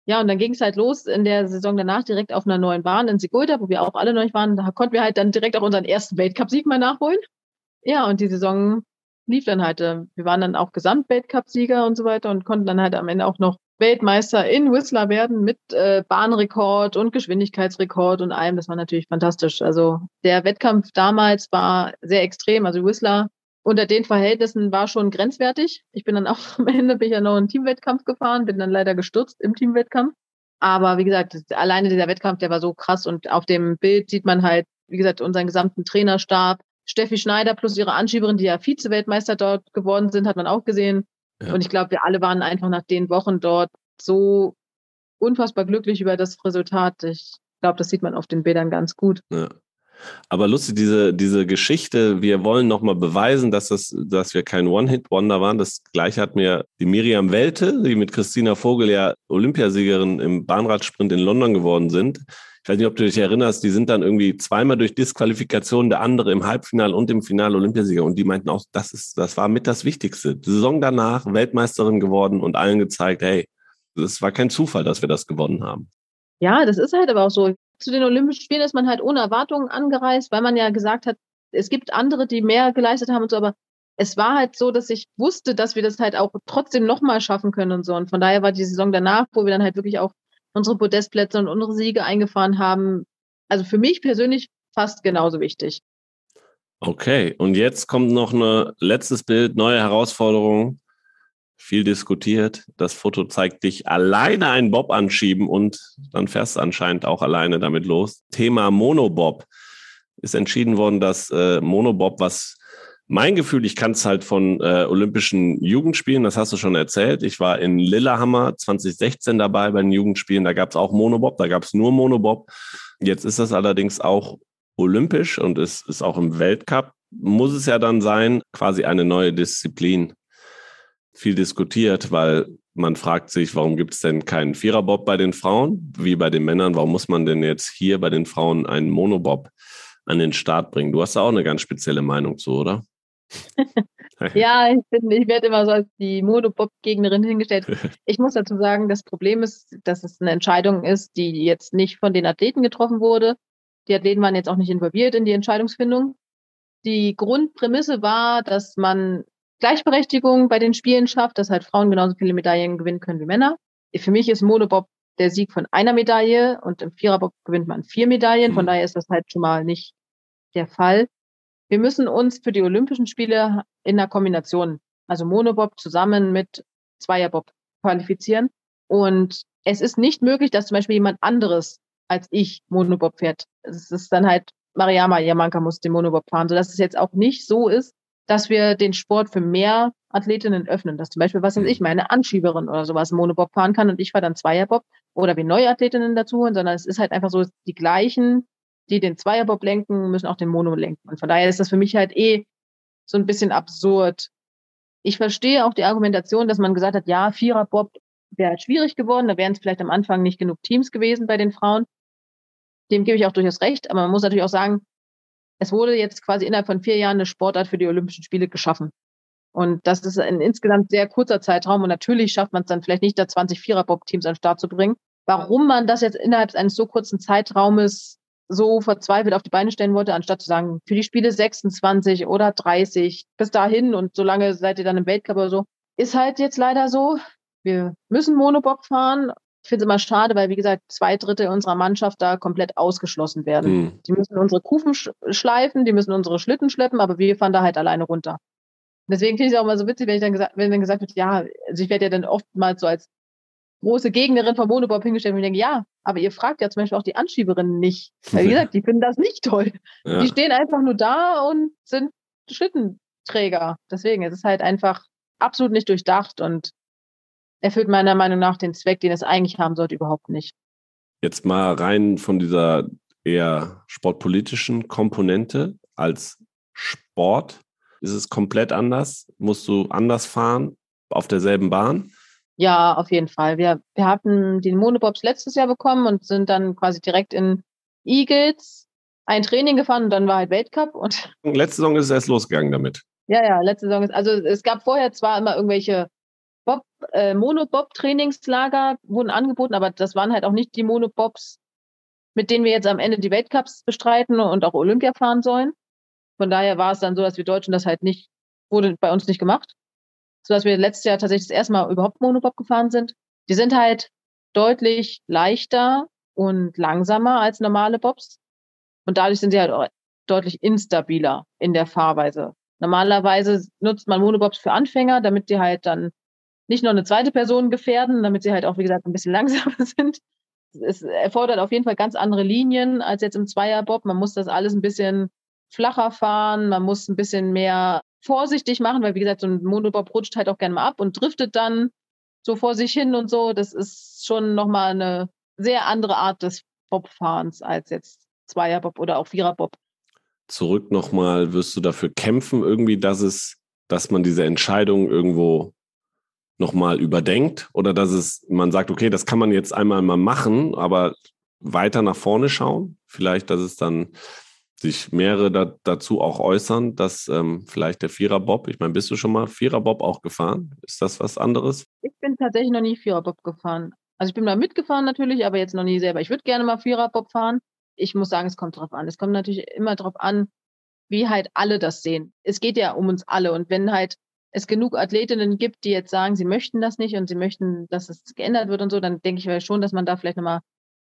Ja, und dann ging es halt los in der Saison danach direkt auf einer neuen Bahn in Sigulda, wo wir auch alle neu waren. Da konnten wir halt dann direkt auch unseren ersten Weltcup-Sieg mal nachholen. Ja, und die Saison lief dann halt. Äh, wir waren dann auch Gesamtweltcup-Sieger und so weiter und konnten dann halt am Ende auch noch Weltmeister in Whistler werden mit äh, Bahnrekord und Geschwindigkeitsrekord und allem. Das war natürlich fantastisch. Also der Wettkampf damals war sehr extrem. Also Whistler unter den Verhältnissen war schon grenzwertig. Ich bin dann auch am Ende bin ich ja noch einen Teamwettkampf gefahren, bin dann leider gestürzt im Teamwettkampf. Aber wie gesagt, alleine dieser Wettkampf, der war so krass und auf dem Bild sieht man halt, wie gesagt, unseren gesamten Trainerstab. Steffi Schneider plus ihre Anschieberin, die ja Vize-Weltmeister dort geworden sind, hat man auch gesehen. Ja. Und ich glaube, wir alle waren einfach nach den Wochen dort so unfassbar glücklich über das Resultat. Ich glaube, das sieht man auf den Bildern ganz gut. Ja. Aber lustig, diese, diese Geschichte, wir wollen nochmal beweisen, dass, das, dass wir kein One-Hit-Wonder waren. Das gleiche hat mir die Miriam Welte, die mit Christina Vogel ja Olympiasiegerin im Bahnradsprint in London geworden sind. Ich weiß nicht, ob du dich erinnerst, die sind dann irgendwie zweimal durch Disqualifikation der andere im Halbfinale und im Finale Olympiasieger. Und die meinten auch, das ist, das war mit das Wichtigste. Die Saison danach Weltmeisterin geworden und allen gezeigt, hey, es war kein Zufall, dass wir das gewonnen haben. Ja, das ist halt aber auch so. Zu den Olympischen Spielen ist man halt ohne Erwartungen angereist, weil man ja gesagt hat, es gibt andere, die mehr geleistet haben und so, aber es war halt so, dass ich wusste, dass wir das halt auch trotzdem nochmal schaffen können und so. Und von daher war die Saison danach, wo wir dann halt wirklich auch unsere Podestplätze und unsere Siege eingefahren haben. Also für mich persönlich fast genauso wichtig. Okay, und jetzt kommt noch ein letztes Bild, neue Herausforderung. Viel diskutiert. Das Foto zeigt dich alleine einen Bob anschieben und dann fährst du anscheinend auch alleine damit los. Thema Monobob. Ist entschieden worden, dass äh, Monobob, was mein Gefühl, ich kann es halt von äh, Olympischen Jugendspielen, das hast du schon erzählt. Ich war in Lillehammer 2016 dabei bei den Jugendspielen, da gab es auch Monobob, da gab es nur Monobob. Jetzt ist das allerdings auch olympisch und es ist auch im Weltcup. Muss es ja dann sein, quasi eine neue Disziplin. Viel diskutiert, weil man fragt sich, warum gibt es denn keinen Viererbob bei den Frauen, wie bei den Männern? Warum muss man denn jetzt hier bei den Frauen einen Monobob an den Start bringen? Du hast da auch eine ganz spezielle Meinung zu, oder? Ja, ich, bin, ich werde immer so als die Monobob-Gegnerin hingestellt. Ich muss dazu sagen, das Problem ist, dass es eine Entscheidung ist, die jetzt nicht von den Athleten getroffen wurde. Die Athleten waren jetzt auch nicht involviert in die Entscheidungsfindung. Die Grundprämisse war, dass man Gleichberechtigung bei den Spielen schafft, dass halt Frauen genauso viele Medaillen gewinnen können wie Männer. Für mich ist Monobob der Sieg von einer Medaille und im Viererbob gewinnt man vier Medaillen. Von mhm. daher ist das halt schon mal nicht der Fall. Wir müssen uns für die Olympischen Spiele in der Kombination, also Monobob zusammen mit Zweierbob qualifizieren. Und es ist nicht möglich, dass zum Beispiel jemand anderes als ich Monobob fährt. Es ist dann halt Mariama Yamanka muss den Monobob fahren, sodass es jetzt auch nicht so ist, dass wir den Sport für mehr Athletinnen öffnen. Dass zum Beispiel, was weiß ich, meine Anschieberin oder sowas Monobob fahren kann und ich fahre dann Zweierbob oder wir neue Athletinnen dazu holen, sondern es ist halt einfach so, die gleichen die den Zweierbob lenken, müssen auch den Mono lenken. Und von daher ist das für mich halt eh so ein bisschen absurd. Ich verstehe auch die Argumentation, dass man gesagt hat, ja, Viererbob wäre halt schwierig geworden, da wären es vielleicht am Anfang nicht genug Teams gewesen bei den Frauen. Dem gebe ich auch durchaus recht, aber man muss natürlich auch sagen, es wurde jetzt quasi innerhalb von vier Jahren eine Sportart für die Olympischen Spiele geschaffen. Und das ist ein insgesamt sehr kurzer Zeitraum und natürlich schafft man es dann vielleicht nicht, da 20 Viererbob-Teams an den Start zu bringen. Warum man das jetzt innerhalb eines so kurzen Zeitraumes so verzweifelt auf die Beine stellen wollte, anstatt zu sagen, für die Spiele 26 oder 30, bis dahin und so lange seid ihr dann im Weltcup oder so, ist halt jetzt leider so. Wir müssen Monobob fahren. Ich finde es immer schade, weil, wie gesagt, zwei Drittel unserer Mannschaft da komplett ausgeschlossen werden. Mhm. Die müssen unsere Kufen schleifen, die müssen unsere Schlitten schleppen, aber wir fahren da halt alleine runter. Deswegen finde ich es auch immer so witzig, wenn ich dann gesagt, wenn dann gesagt wird, ja, also ich werde ja dann oftmals so als große Gegnerin von Monobob hingestellt und ich denke, ja, aber ihr fragt ja zum Beispiel auch die Anschieberinnen nicht. Weil, wie gesagt, die finden das nicht toll. Ja. Die stehen einfach nur da und sind Schlittenträger. Deswegen, es ist halt einfach absolut nicht durchdacht und erfüllt meiner Meinung nach den Zweck, den es eigentlich haben sollte, überhaupt nicht. Jetzt mal rein von dieser eher sportpolitischen Komponente als Sport. Ist es komplett anders? Musst du anders fahren auf derselben Bahn? Ja, auf jeden Fall. Wir, wir hatten den Monobobs letztes Jahr bekommen und sind dann quasi direkt in Eagles ein Training gefahren und dann war halt Weltcup. Und letzte Saison ist es erst losgegangen damit. Ja, ja, letzte Saison ist, also es gab vorher zwar immer irgendwelche Bob, äh, Monobob-Trainingslager wurden angeboten, aber das waren halt auch nicht die Monobobs, mit denen wir jetzt am Ende die Weltcups bestreiten und auch Olympia fahren sollen. Von daher war es dann so, dass wir Deutschen das halt nicht, wurde bei uns nicht gemacht. Sodass wir letztes Jahr tatsächlich das erste Mal überhaupt Monobob gefahren sind. Die sind halt deutlich leichter und langsamer als normale Bobs. Und dadurch sind sie halt auch deutlich instabiler in der Fahrweise. Normalerweise nutzt man Monobobs für Anfänger, damit die halt dann nicht noch eine zweite Person gefährden, damit sie halt auch, wie gesagt, ein bisschen langsamer sind. Es erfordert auf jeden Fall ganz andere Linien als jetzt im Zweierbob. Man muss das alles ein bisschen flacher fahren, man muss ein bisschen mehr vorsichtig machen, weil wie gesagt, so ein Monobob rutscht halt auch gerne mal ab und driftet dann so vor sich hin und so. Das ist schon nochmal eine sehr andere Art des Bobfahrens als jetzt Zweierbob oder auch Viererbob. Zurück nochmal, wirst du dafür kämpfen, irgendwie, dass es, dass man diese Entscheidung irgendwo nochmal überdenkt oder dass es, man sagt, okay, das kann man jetzt einmal mal machen, aber weiter nach vorne schauen. Vielleicht, dass es dann sich mehrere da, dazu auch äußern, dass ähm, vielleicht der Vierer-Bob, ich meine, bist du schon mal Vierer-Bob auch gefahren? Ist das was anderes? Ich bin tatsächlich noch nie Vierer-Bob gefahren. Also ich bin mal mitgefahren natürlich, aber jetzt noch nie selber. Ich würde gerne mal Vierer-Bob fahren. Ich muss sagen, es kommt drauf an. Es kommt natürlich immer drauf an, wie halt alle das sehen. Es geht ja um uns alle. Und wenn halt es genug Athletinnen gibt, die jetzt sagen, sie möchten das nicht und sie möchten, dass es geändert wird und so, dann denke ich schon, dass man da vielleicht nochmal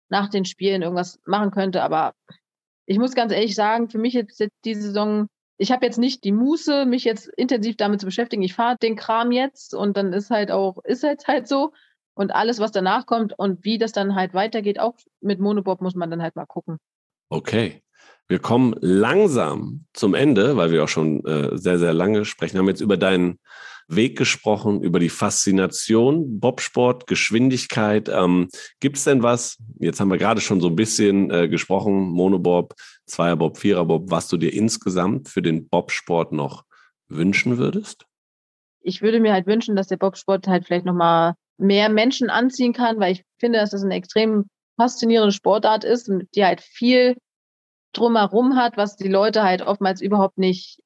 nach den Spielen irgendwas machen könnte. Aber ich muss ganz ehrlich sagen, für mich jetzt, jetzt die Saison, ich habe jetzt nicht die Muße, mich jetzt intensiv damit zu beschäftigen. Ich fahre den Kram jetzt und dann ist halt auch, ist jetzt halt so. Und alles, was danach kommt und wie das dann halt weitergeht, auch mit Monobob muss man dann halt mal gucken. Okay. Wir kommen langsam zum Ende, weil wir auch schon äh, sehr, sehr lange sprechen. Wir haben jetzt über deinen Weg gesprochen, über die Faszination, Bobsport, Geschwindigkeit. Ähm, Gibt es denn was, jetzt haben wir gerade schon so ein bisschen äh, gesprochen, Monobob, Zweierbob, Viererbob, was du dir insgesamt für den Bobsport noch wünschen würdest? Ich würde mir halt wünschen, dass der Bobsport halt vielleicht nochmal mehr Menschen anziehen kann, weil ich finde, dass das eine extrem faszinierende Sportart ist, die halt viel drumherum hat, was die Leute halt oftmals überhaupt nicht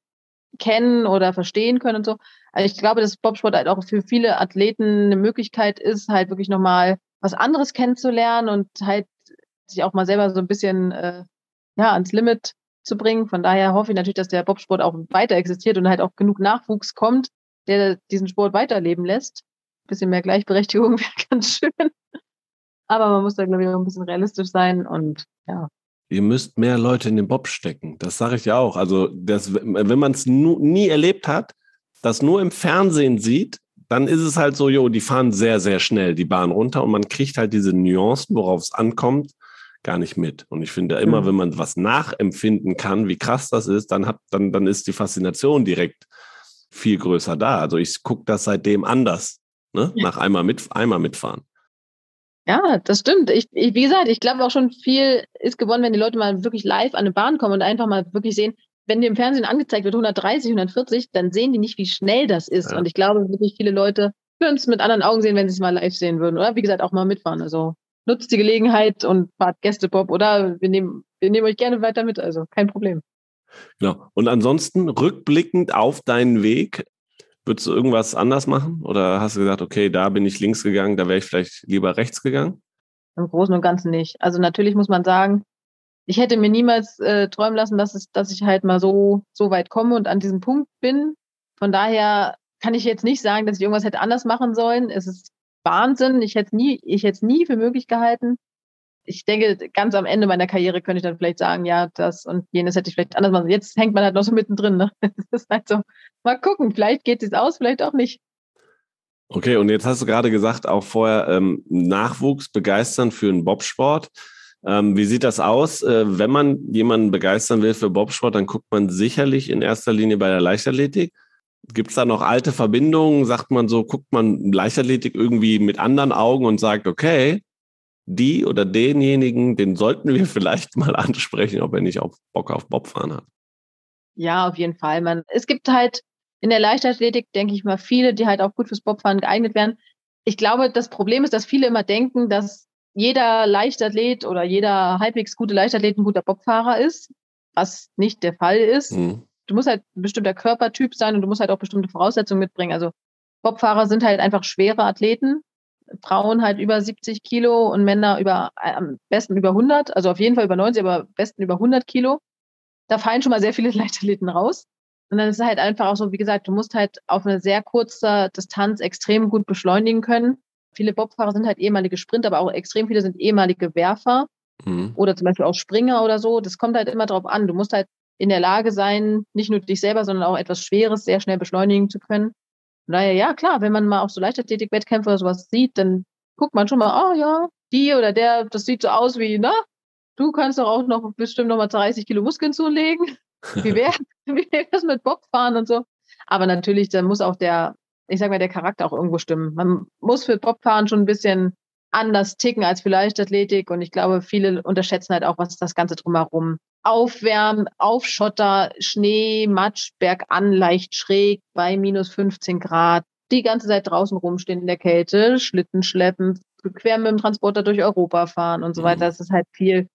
kennen oder verstehen können und so. Also ich glaube, dass Bobsport halt auch für viele Athleten eine Möglichkeit ist, halt wirklich nochmal was anderes kennenzulernen und halt sich auch mal selber so ein bisschen äh, ja ans Limit zu bringen. Von daher hoffe ich natürlich, dass der Bobsport auch weiter existiert und halt auch genug Nachwuchs kommt, der diesen Sport weiterleben lässt. Ein bisschen mehr Gleichberechtigung wäre ganz schön. Aber man muss da, glaube ich, auch ein bisschen realistisch sein und ja, ihr müsst mehr Leute in den Bob stecken. Das sage ich ja auch. Also, das, wenn man es nie erlebt hat, das nur im Fernsehen sieht, dann ist es halt so, jo, die fahren sehr, sehr schnell die Bahn runter und man kriegt halt diese Nuancen, worauf es ankommt, gar nicht mit. Und ich finde immer, mhm. wenn man was nachempfinden kann, wie krass das ist, dann hat, dann, dann ist die Faszination direkt viel größer da. Also ich gucke das seitdem anders, ne? Nach einmal mit, einmal mitfahren. Ja, das stimmt. Ich, ich, wie gesagt, ich glaube auch schon viel ist gewonnen, wenn die Leute mal wirklich live an eine Bahn kommen und einfach mal wirklich sehen, wenn dir im Fernsehen angezeigt wird 130, 140, dann sehen die nicht, wie schnell das ist. Ja. Und ich glaube, wirklich viele Leute würden es mit anderen Augen sehen, wenn sie es mal live sehen würden. Oder wie gesagt, auch mal mitfahren. Also nutzt die Gelegenheit und fahrt Gästepop oder wir nehmen, wir nehmen euch gerne weiter mit. Also kein Problem. Genau. Und ansonsten rückblickend auf deinen Weg, Würdest du irgendwas anders machen? Oder hast du gesagt, okay, da bin ich links gegangen, da wäre ich vielleicht lieber rechts gegangen? Im Großen und Ganzen nicht. Also natürlich muss man sagen, ich hätte mir niemals äh, träumen lassen, dass, es, dass ich halt mal so, so weit komme und an diesem Punkt bin. Von daher kann ich jetzt nicht sagen, dass ich irgendwas hätte anders machen sollen. Es ist Wahnsinn. Ich hätte nie, ich hätte es nie für möglich gehalten ich denke, ganz am Ende meiner Karriere könnte ich dann vielleicht sagen, ja, das und jenes hätte ich vielleicht anders machen. Jetzt hängt man halt noch so mittendrin. Ne? Das ist halt so, mal gucken, vielleicht geht es aus, vielleicht auch nicht. Okay, und jetzt hast du gerade gesagt, auch vorher ähm, Nachwuchs begeistern für den Bobsport. Ähm, wie sieht das aus? Äh, wenn man jemanden begeistern will für Bobsport, dann guckt man sicherlich in erster Linie bei der Leichtathletik. Gibt es da noch alte Verbindungen? Sagt man so, guckt man Leichtathletik irgendwie mit anderen Augen und sagt, okay, die oder denjenigen, den sollten wir vielleicht mal ansprechen, ob er nicht auch Bock auf Bobfahren hat. Ja, auf jeden Fall. Man, es gibt halt in der Leichtathletik, denke ich mal, viele, die halt auch gut fürs Bobfahren geeignet werden. Ich glaube, das Problem ist, dass viele immer denken, dass jeder Leichtathlet oder jeder halbwegs gute Leichtathlet ein guter Bobfahrer ist. was nicht der Fall ist. Mhm. Du musst halt ein bestimmter Körpertyp sein und du musst halt auch bestimmte Voraussetzungen mitbringen. Also Bobfahrer sind halt einfach schwere Athleten. Frauen halt über 70 Kilo und Männer über, am besten über 100, also auf jeden Fall über 90, aber am besten über 100 Kilo. Da fallen schon mal sehr viele Leichtathleten raus. Und dann ist es halt einfach auch so, wie gesagt, du musst halt auf eine sehr kurze Distanz extrem gut beschleunigen können. Viele Bobfahrer sind halt ehemalige Sprinter, aber auch extrem viele sind ehemalige Werfer mhm. oder zum Beispiel auch Springer oder so. Das kommt halt immer drauf an. Du musst halt in der Lage sein, nicht nur dich selber, sondern auch etwas Schweres sehr schnell beschleunigen zu können. Naja, ja, klar, wenn man mal auch so Leichtathletik-Wettkämpfe oder sowas sieht, dann guckt man schon mal, oh ja, die oder der, das sieht so aus wie, na, du kannst doch auch noch bestimmt noch mal 30 Kilo Muskeln zulegen. Wie wäre das mit Bobfahren und so? Aber natürlich, da muss auch der, ich sag mal, der Charakter auch irgendwo stimmen. Man muss für Bobfahren schon ein bisschen anders ticken als für Leichtathletik. Und ich glaube, viele unterschätzen halt auch, was das Ganze drumherum Aufwärmen, auf Schotter, Schnee, Matsch, bergan, leicht schräg, bei minus 15 Grad, die ganze Zeit draußen rumstehen in der Kälte, Schlitten schleppen, quer mit dem Transporter durch Europa fahren und so weiter. Mhm. Das ist halt viel,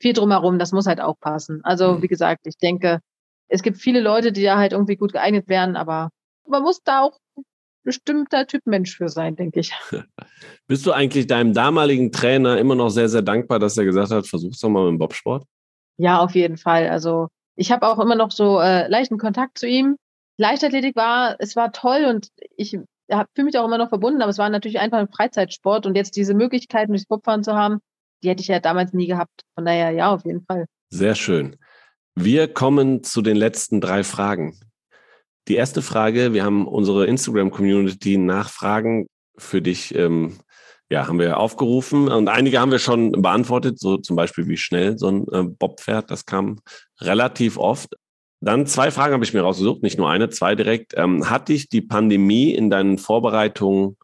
viel drumherum. Das muss halt auch passen. Also, mhm. wie gesagt, ich denke, es gibt viele Leute, die da halt irgendwie gut geeignet werden, aber man muss da auch bestimmter Typ Mensch für sein, denke ich. Bist du eigentlich deinem damaligen Trainer immer noch sehr, sehr dankbar, dass er gesagt hat, versuch's doch mal mit dem Bobsport? Ja, auf jeden Fall. Also ich habe auch immer noch so äh, leichten Kontakt zu ihm. Leichtathletik war, es war toll und ich fühle mich auch immer noch verbunden, aber es war natürlich einfach ein Freizeitsport und jetzt diese Möglichkeiten durchs Bobfahren zu haben, die hätte ich ja damals nie gehabt. Von daher, ja, auf jeden Fall. Sehr schön. Wir kommen zu den letzten drei Fragen. Die erste Frage, wir haben unsere Instagram-Community Nachfragen für dich, ähm, ja, haben wir aufgerufen und einige haben wir schon beantwortet, so zum Beispiel wie schnell so ein äh, Bob fährt, das kam relativ oft. Dann zwei Fragen habe ich mir rausgesucht, nicht nur eine, zwei direkt. Ähm, hat dich die Pandemie in deinen Vorbereitungen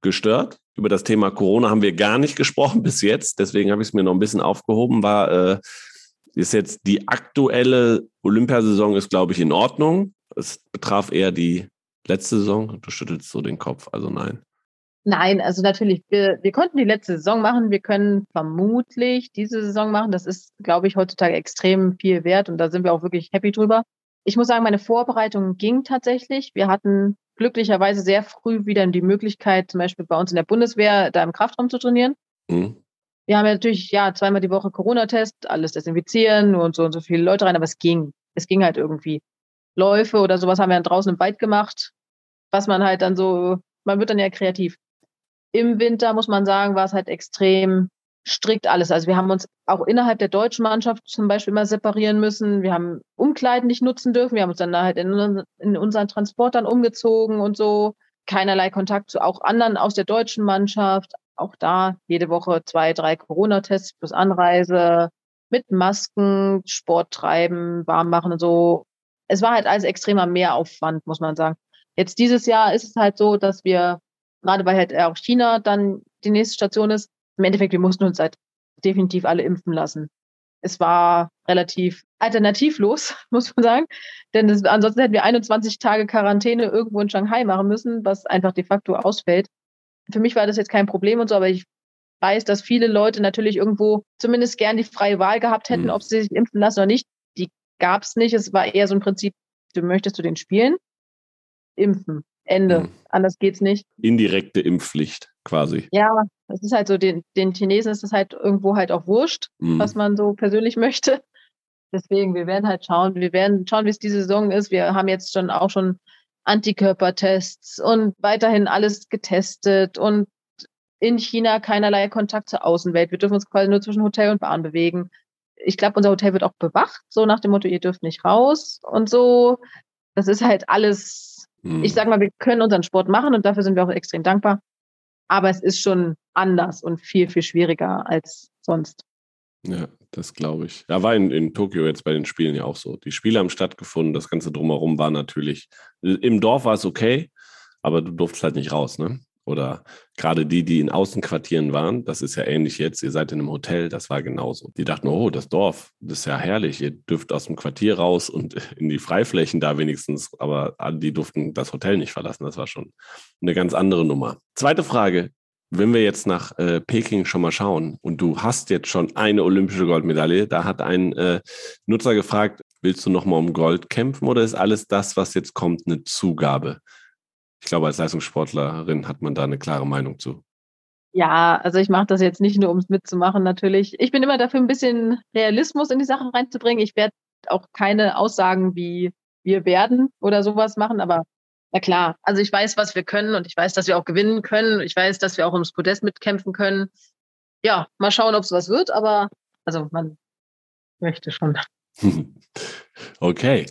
gestört? Über das Thema Corona haben wir gar nicht gesprochen bis jetzt, deswegen habe ich es mir noch ein bisschen aufgehoben. War äh, ist jetzt die aktuelle Olympiasaison ist, glaube ich, in Ordnung. Es betraf eher die letzte Saison. Du schüttelst so den Kopf, also nein. Nein, also natürlich, wir, wir konnten die letzte Saison machen. Wir können vermutlich diese Saison machen. Das ist, glaube ich, heutzutage extrem viel wert und da sind wir auch wirklich happy drüber. Ich muss sagen, meine Vorbereitung ging tatsächlich. Wir hatten glücklicherweise sehr früh wieder die Möglichkeit, zum Beispiel bei uns in der Bundeswehr, da im Kraftraum zu trainieren. Mhm. Wir haben ja natürlich, ja, zweimal die Woche Corona-Test, alles desinfizieren und so und so viele Leute rein, aber es ging. Es ging halt irgendwie. Läufe oder sowas haben wir dann draußen im Wald gemacht, was man halt dann so, man wird dann ja kreativ. Im Winter, muss man sagen, war es halt extrem strikt alles. Also wir haben uns auch innerhalb der deutschen Mannschaft zum Beispiel immer separieren müssen. Wir haben Umkleiden nicht nutzen dürfen. Wir haben uns dann halt in, in unseren Transportern umgezogen und so. Keinerlei Kontakt zu auch anderen aus der deutschen Mannschaft. Auch da jede Woche zwei, drei Corona-Tests plus Anreise mit Masken, Sport treiben, warm machen und so es war halt alles extremer Mehraufwand, muss man sagen. Jetzt dieses Jahr ist es halt so, dass wir, gerade weil halt auch China dann die nächste Station ist, im Endeffekt, wir mussten uns halt definitiv alle impfen lassen. Es war relativ alternativlos, muss man sagen. Denn das, ansonsten hätten wir 21 Tage Quarantäne irgendwo in Shanghai machen müssen, was einfach de facto ausfällt. Für mich war das jetzt kein Problem und so, aber ich weiß, dass viele Leute natürlich irgendwo zumindest gern die freie Wahl gehabt hätten, mhm. ob sie sich impfen lassen oder nicht gab es nicht. Es war eher so ein Prinzip, du möchtest zu den Spielen? Impfen. Ende. Mhm. Anders geht's nicht. Indirekte Impfpflicht quasi. Ja, das ist halt so, den, den Chinesen ist es halt irgendwo halt auch wurscht, mhm. was man so persönlich möchte. Deswegen, wir werden halt schauen, wir werden schauen, wie es diese Saison ist. Wir haben jetzt schon auch schon Antikörpertests und weiterhin alles getestet und in China keinerlei Kontakt zur Außenwelt. Wir dürfen uns quasi nur zwischen Hotel und Bahn bewegen ich glaube, unser Hotel wird auch bewacht, so nach dem Motto, ihr dürft nicht raus und so. Das ist halt alles, hm. ich sage mal, wir können unseren Sport machen und dafür sind wir auch extrem dankbar. Aber es ist schon anders und viel, viel schwieriger als sonst. Ja, das glaube ich. Ja, war in, in Tokio jetzt bei den Spielen ja auch so. Die Spiele haben stattgefunden, das Ganze drumherum war natürlich, im Dorf war es okay, aber du durftest halt nicht raus, ne? Oder gerade die, die in Außenquartieren waren, das ist ja ähnlich jetzt, ihr seid in einem Hotel, das war genauso. Die dachten, oh, das Dorf, das ist ja herrlich, ihr dürft aus dem Quartier raus und in die Freiflächen da wenigstens, aber die durften das Hotel nicht verlassen, das war schon eine ganz andere Nummer. Zweite Frage, wenn wir jetzt nach äh, Peking schon mal schauen und du hast jetzt schon eine olympische Goldmedaille, da hat ein äh, Nutzer gefragt, willst du nochmal um Gold kämpfen oder ist alles das, was jetzt kommt, eine Zugabe? Ich glaube, als Leistungssportlerin hat man da eine klare Meinung zu. Ja, also ich mache das jetzt nicht nur, um es mitzumachen, natürlich. Ich bin immer dafür, ein bisschen Realismus in die Sachen reinzubringen. Ich werde auch keine Aussagen wie wir werden oder sowas machen, aber na klar, also ich weiß, was wir können und ich weiß, dass wir auch gewinnen können. Ich weiß, dass wir auch ums Podest mitkämpfen können. Ja, mal schauen, ob es was wird, aber also man möchte schon. Okay.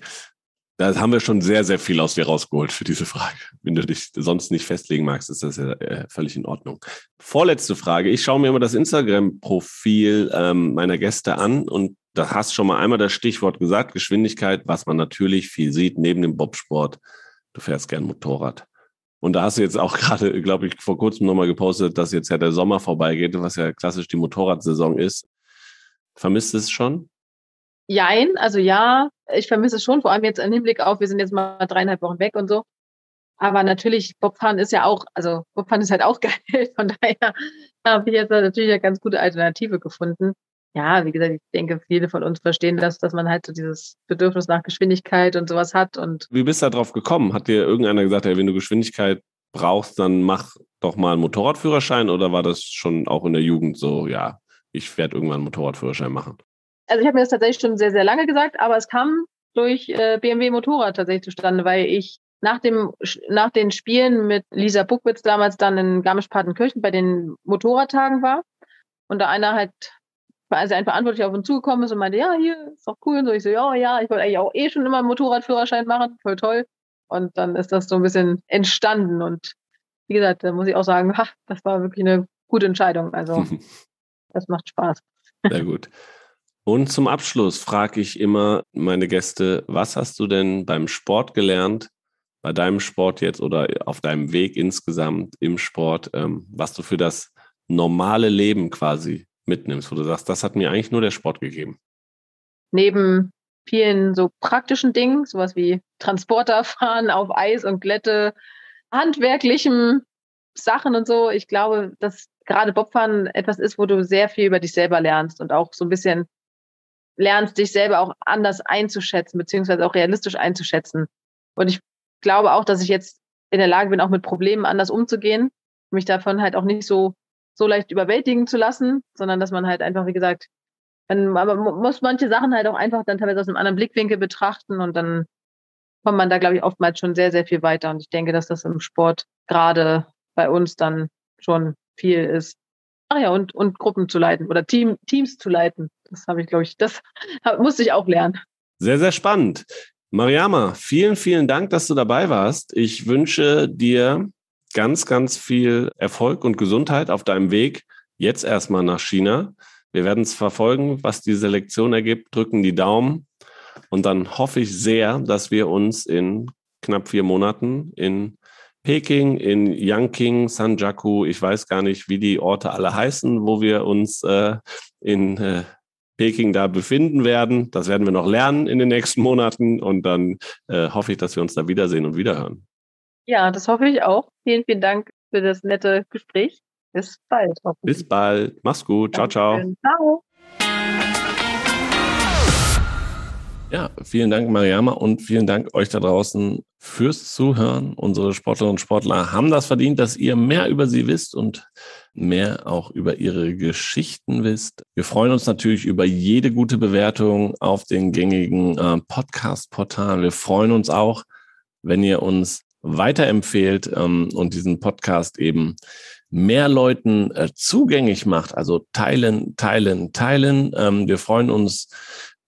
Da haben wir schon sehr, sehr viel aus dir rausgeholt für diese Frage. Wenn du dich sonst nicht festlegen magst, ist das ja äh, völlig in Ordnung. Vorletzte Frage. Ich schaue mir immer das Instagram-Profil ähm, meiner Gäste an und da hast schon mal einmal das Stichwort gesagt, Geschwindigkeit, was man natürlich viel sieht neben dem Bobsport du fährst gern Motorrad. Und da hast du jetzt auch gerade, glaube ich, vor kurzem nochmal gepostet, dass jetzt ja der Sommer vorbeigeht, was ja klassisch die Motorradsaison ist. Vermisst es schon? Jein, also ja, ich vermisse es schon, vor allem jetzt im Hinblick auf, wir sind jetzt mal dreieinhalb Wochen weg und so. Aber natürlich, Bobfahren ist ja auch, also Bobfahren ist halt auch geil. Von daher habe ich jetzt natürlich eine ganz gute Alternative gefunden ja, wie gesagt, ich denke, viele von uns verstehen das, dass man halt so dieses Bedürfnis nach Geschwindigkeit und sowas hat. Und wie bist du da drauf gekommen? Hat dir irgendeiner gesagt, ey, wenn du Geschwindigkeit brauchst, dann mach doch mal einen Motorradführerschein oder war das schon auch in der Jugend so, ja, ich werde irgendwann einen Motorradführerschein machen? Also ich habe mir das tatsächlich schon sehr, sehr lange gesagt, aber es kam durch äh, BMW Motorrad tatsächlich zustande, weil ich nach, dem, nach den Spielen mit Lisa Buckwitz damals dann in Garmisch-Partenkirchen bei den Motorradtagen war und da einer halt also ein Verantwortlicher auf uns zugekommen ist und meinte, ja, hier ist doch cool. Und so ich so, ja, ja, ich wollte eigentlich auch eh schon immer einen Motorradführerschein machen, voll toll. Und dann ist das so ein bisschen entstanden. Und wie gesagt, da muss ich auch sagen, ha, das war wirklich eine gute Entscheidung. Also das macht Spaß. Sehr gut. Und zum Abschluss frage ich immer meine Gäste, was hast du denn beim Sport gelernt, bei deinem Sport jetzt oder auf deinem Weg insgesamt im Sport, ähm, was du für das normale Leben quasi mitnimmst, wo du sagst, das hat mir eigentlich nur der Sport gegeben? Neben vielen so praktischen Dingen, sowas wie Transporter fahren auf Eis und Glätte, handwerklichen Sachen und so. Ich glaube, dass gerade Bobfahren etwas ist, wo du sehr viel über dich selber lernst und auch so ein bisschen lernst, dich selber auch anders einzuschätzen, beziehungsweise auch realistisch einzuschätzen. Und ich glaube auch, dass ich jetzt in der Lage bin, auch mit Problemen anders umzugehen, mich davon halt auch nicht so so leicht überwältigen zu lassen, sondern dass man halt einfach, wie gesagt, man, aber muss manche Sachen halt auch einfach dann teilweise aus einem anderen Blickwinkel betrachten und dann kommt man da, glaube ich, oftmals schon sehr, sehr viel weiter. Und ich denke, dass das im Sport gerade bei uns dann schon viel ist. Ach ja, und, und Gruppen zu leiten oder Team, Teams zu leiten. Das habe ich, glaube ich, das musste ich auch lernen. Sehr, sehr spannend. Mariama, vielen, vielen Dank, dass du dabei warst. Ich wünsche dir ganz, ganz viel Erfolg und Gesundheit auf deinem Weg jetzt erstmal nach China. Wir werden es verfolgen, was die Selektion ergibt, drücken die Daumen und dann hoffe ich sehr, dass wir uns in knapp vier Monaten in Peking, in Yangqing, Sanjaku, ich weiß gar nicht, wie die Orte alle heißen, wo wir uns äh, in äh, Peking da befinden werden. Das werden wir noch lernen in den nächsten Monaten und dann äh, hoffe ich, dass wir uns da wiedersehen und wiederhören. Ja, das hoffe ich auch. Vielen, vielen Dank für das nette Gespräch. Bis bald. Bis bald. Mach's gut. Ciao, ciao. Ciao. Ja, vielen Dank, Mariama, und vielen Dank euch da draußen fürs Zuhören. Unsere Sportlerinnen und Sportler haben das verdient, dass ihr mehr über sie wisst und mehr auch über ihre Geschichten wisst. Wir freuen uns natürlich über jede gute Bewertung auf den gängigen äh, Podcast-Portalen. Wir freuen uns auch, wenn ihr uns weiterempfehlt ähm, und diesen Podcast eben mehr Leuten äh, zugänglich macht. Also teilen, teilen, teilen. Ähm, wir freuen uns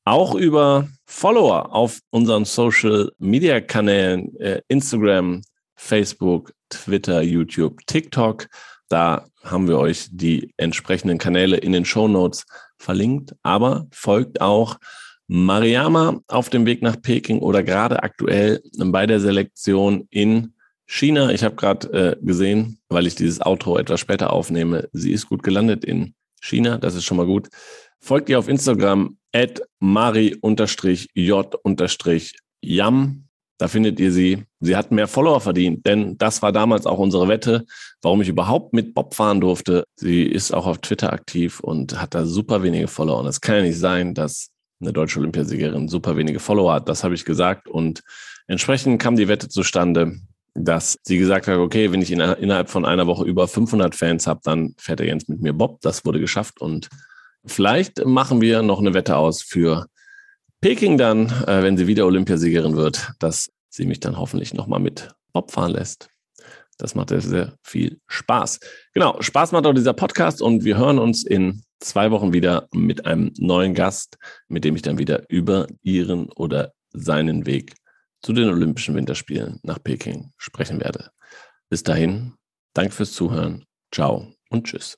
auch über Follower auf unseren Social Media Kanälen, äh, Instagram, Facebook, Twitter, YouTube, TikTok. Da haben wir euch die entsprechenden Kanäle in den Show Notes verlinkt. Aber folgt auch Mariama auf dem Weg nach Peking oder gerade aktuell bei der Selektion in China. Ich habe gerade äh, gesehen, weil ich dieses Outro etwas später aufnehme, sie ist gut gelandet in China. Das ist schon mal gut. Folgt ihr auf Instagram at mari-j-yam Da findet ihr sie. Sie hat mehr Follower verdient, denn das war damals auch unsere Wette, warum ich überhaupt mit Bob fahren durfte. Sie ist auch auf Twitter aktiv und hat da super wenige Follower. Und es kann ja nicht sein, dass eine deutsche Olympiasiegerin super wenige Follower hat. Das habe ich gesagt. Und entsprechend kam die Wette zustande, dass sie gesagt hat, okay, wenn ich innerhalb von einer Woche über 500 Fans habe, dann fährt er Jens mit mir Bob. Das wurde geschafft. Und vielleicht machen wir noch eine Wette aus für Peking dann, äh, wenn sie wieder Olympiasiegerin wird, dass sie mich dann hoffentlich nochmal mit Bob fahren lässt. Das macht sehr, sehr viel Spaß. Genau, Spaß macht auch dieser Podcast und wir hören uns in zwei Wochen wieder mit einem neuen Gast, mit dem ich dann wieder über ihren oder seinen Weg zu den Olympischen Winterspielen nach Peking sprechen werde. Bis dahin, danke fürs Zuhören. Ciao und tschüss.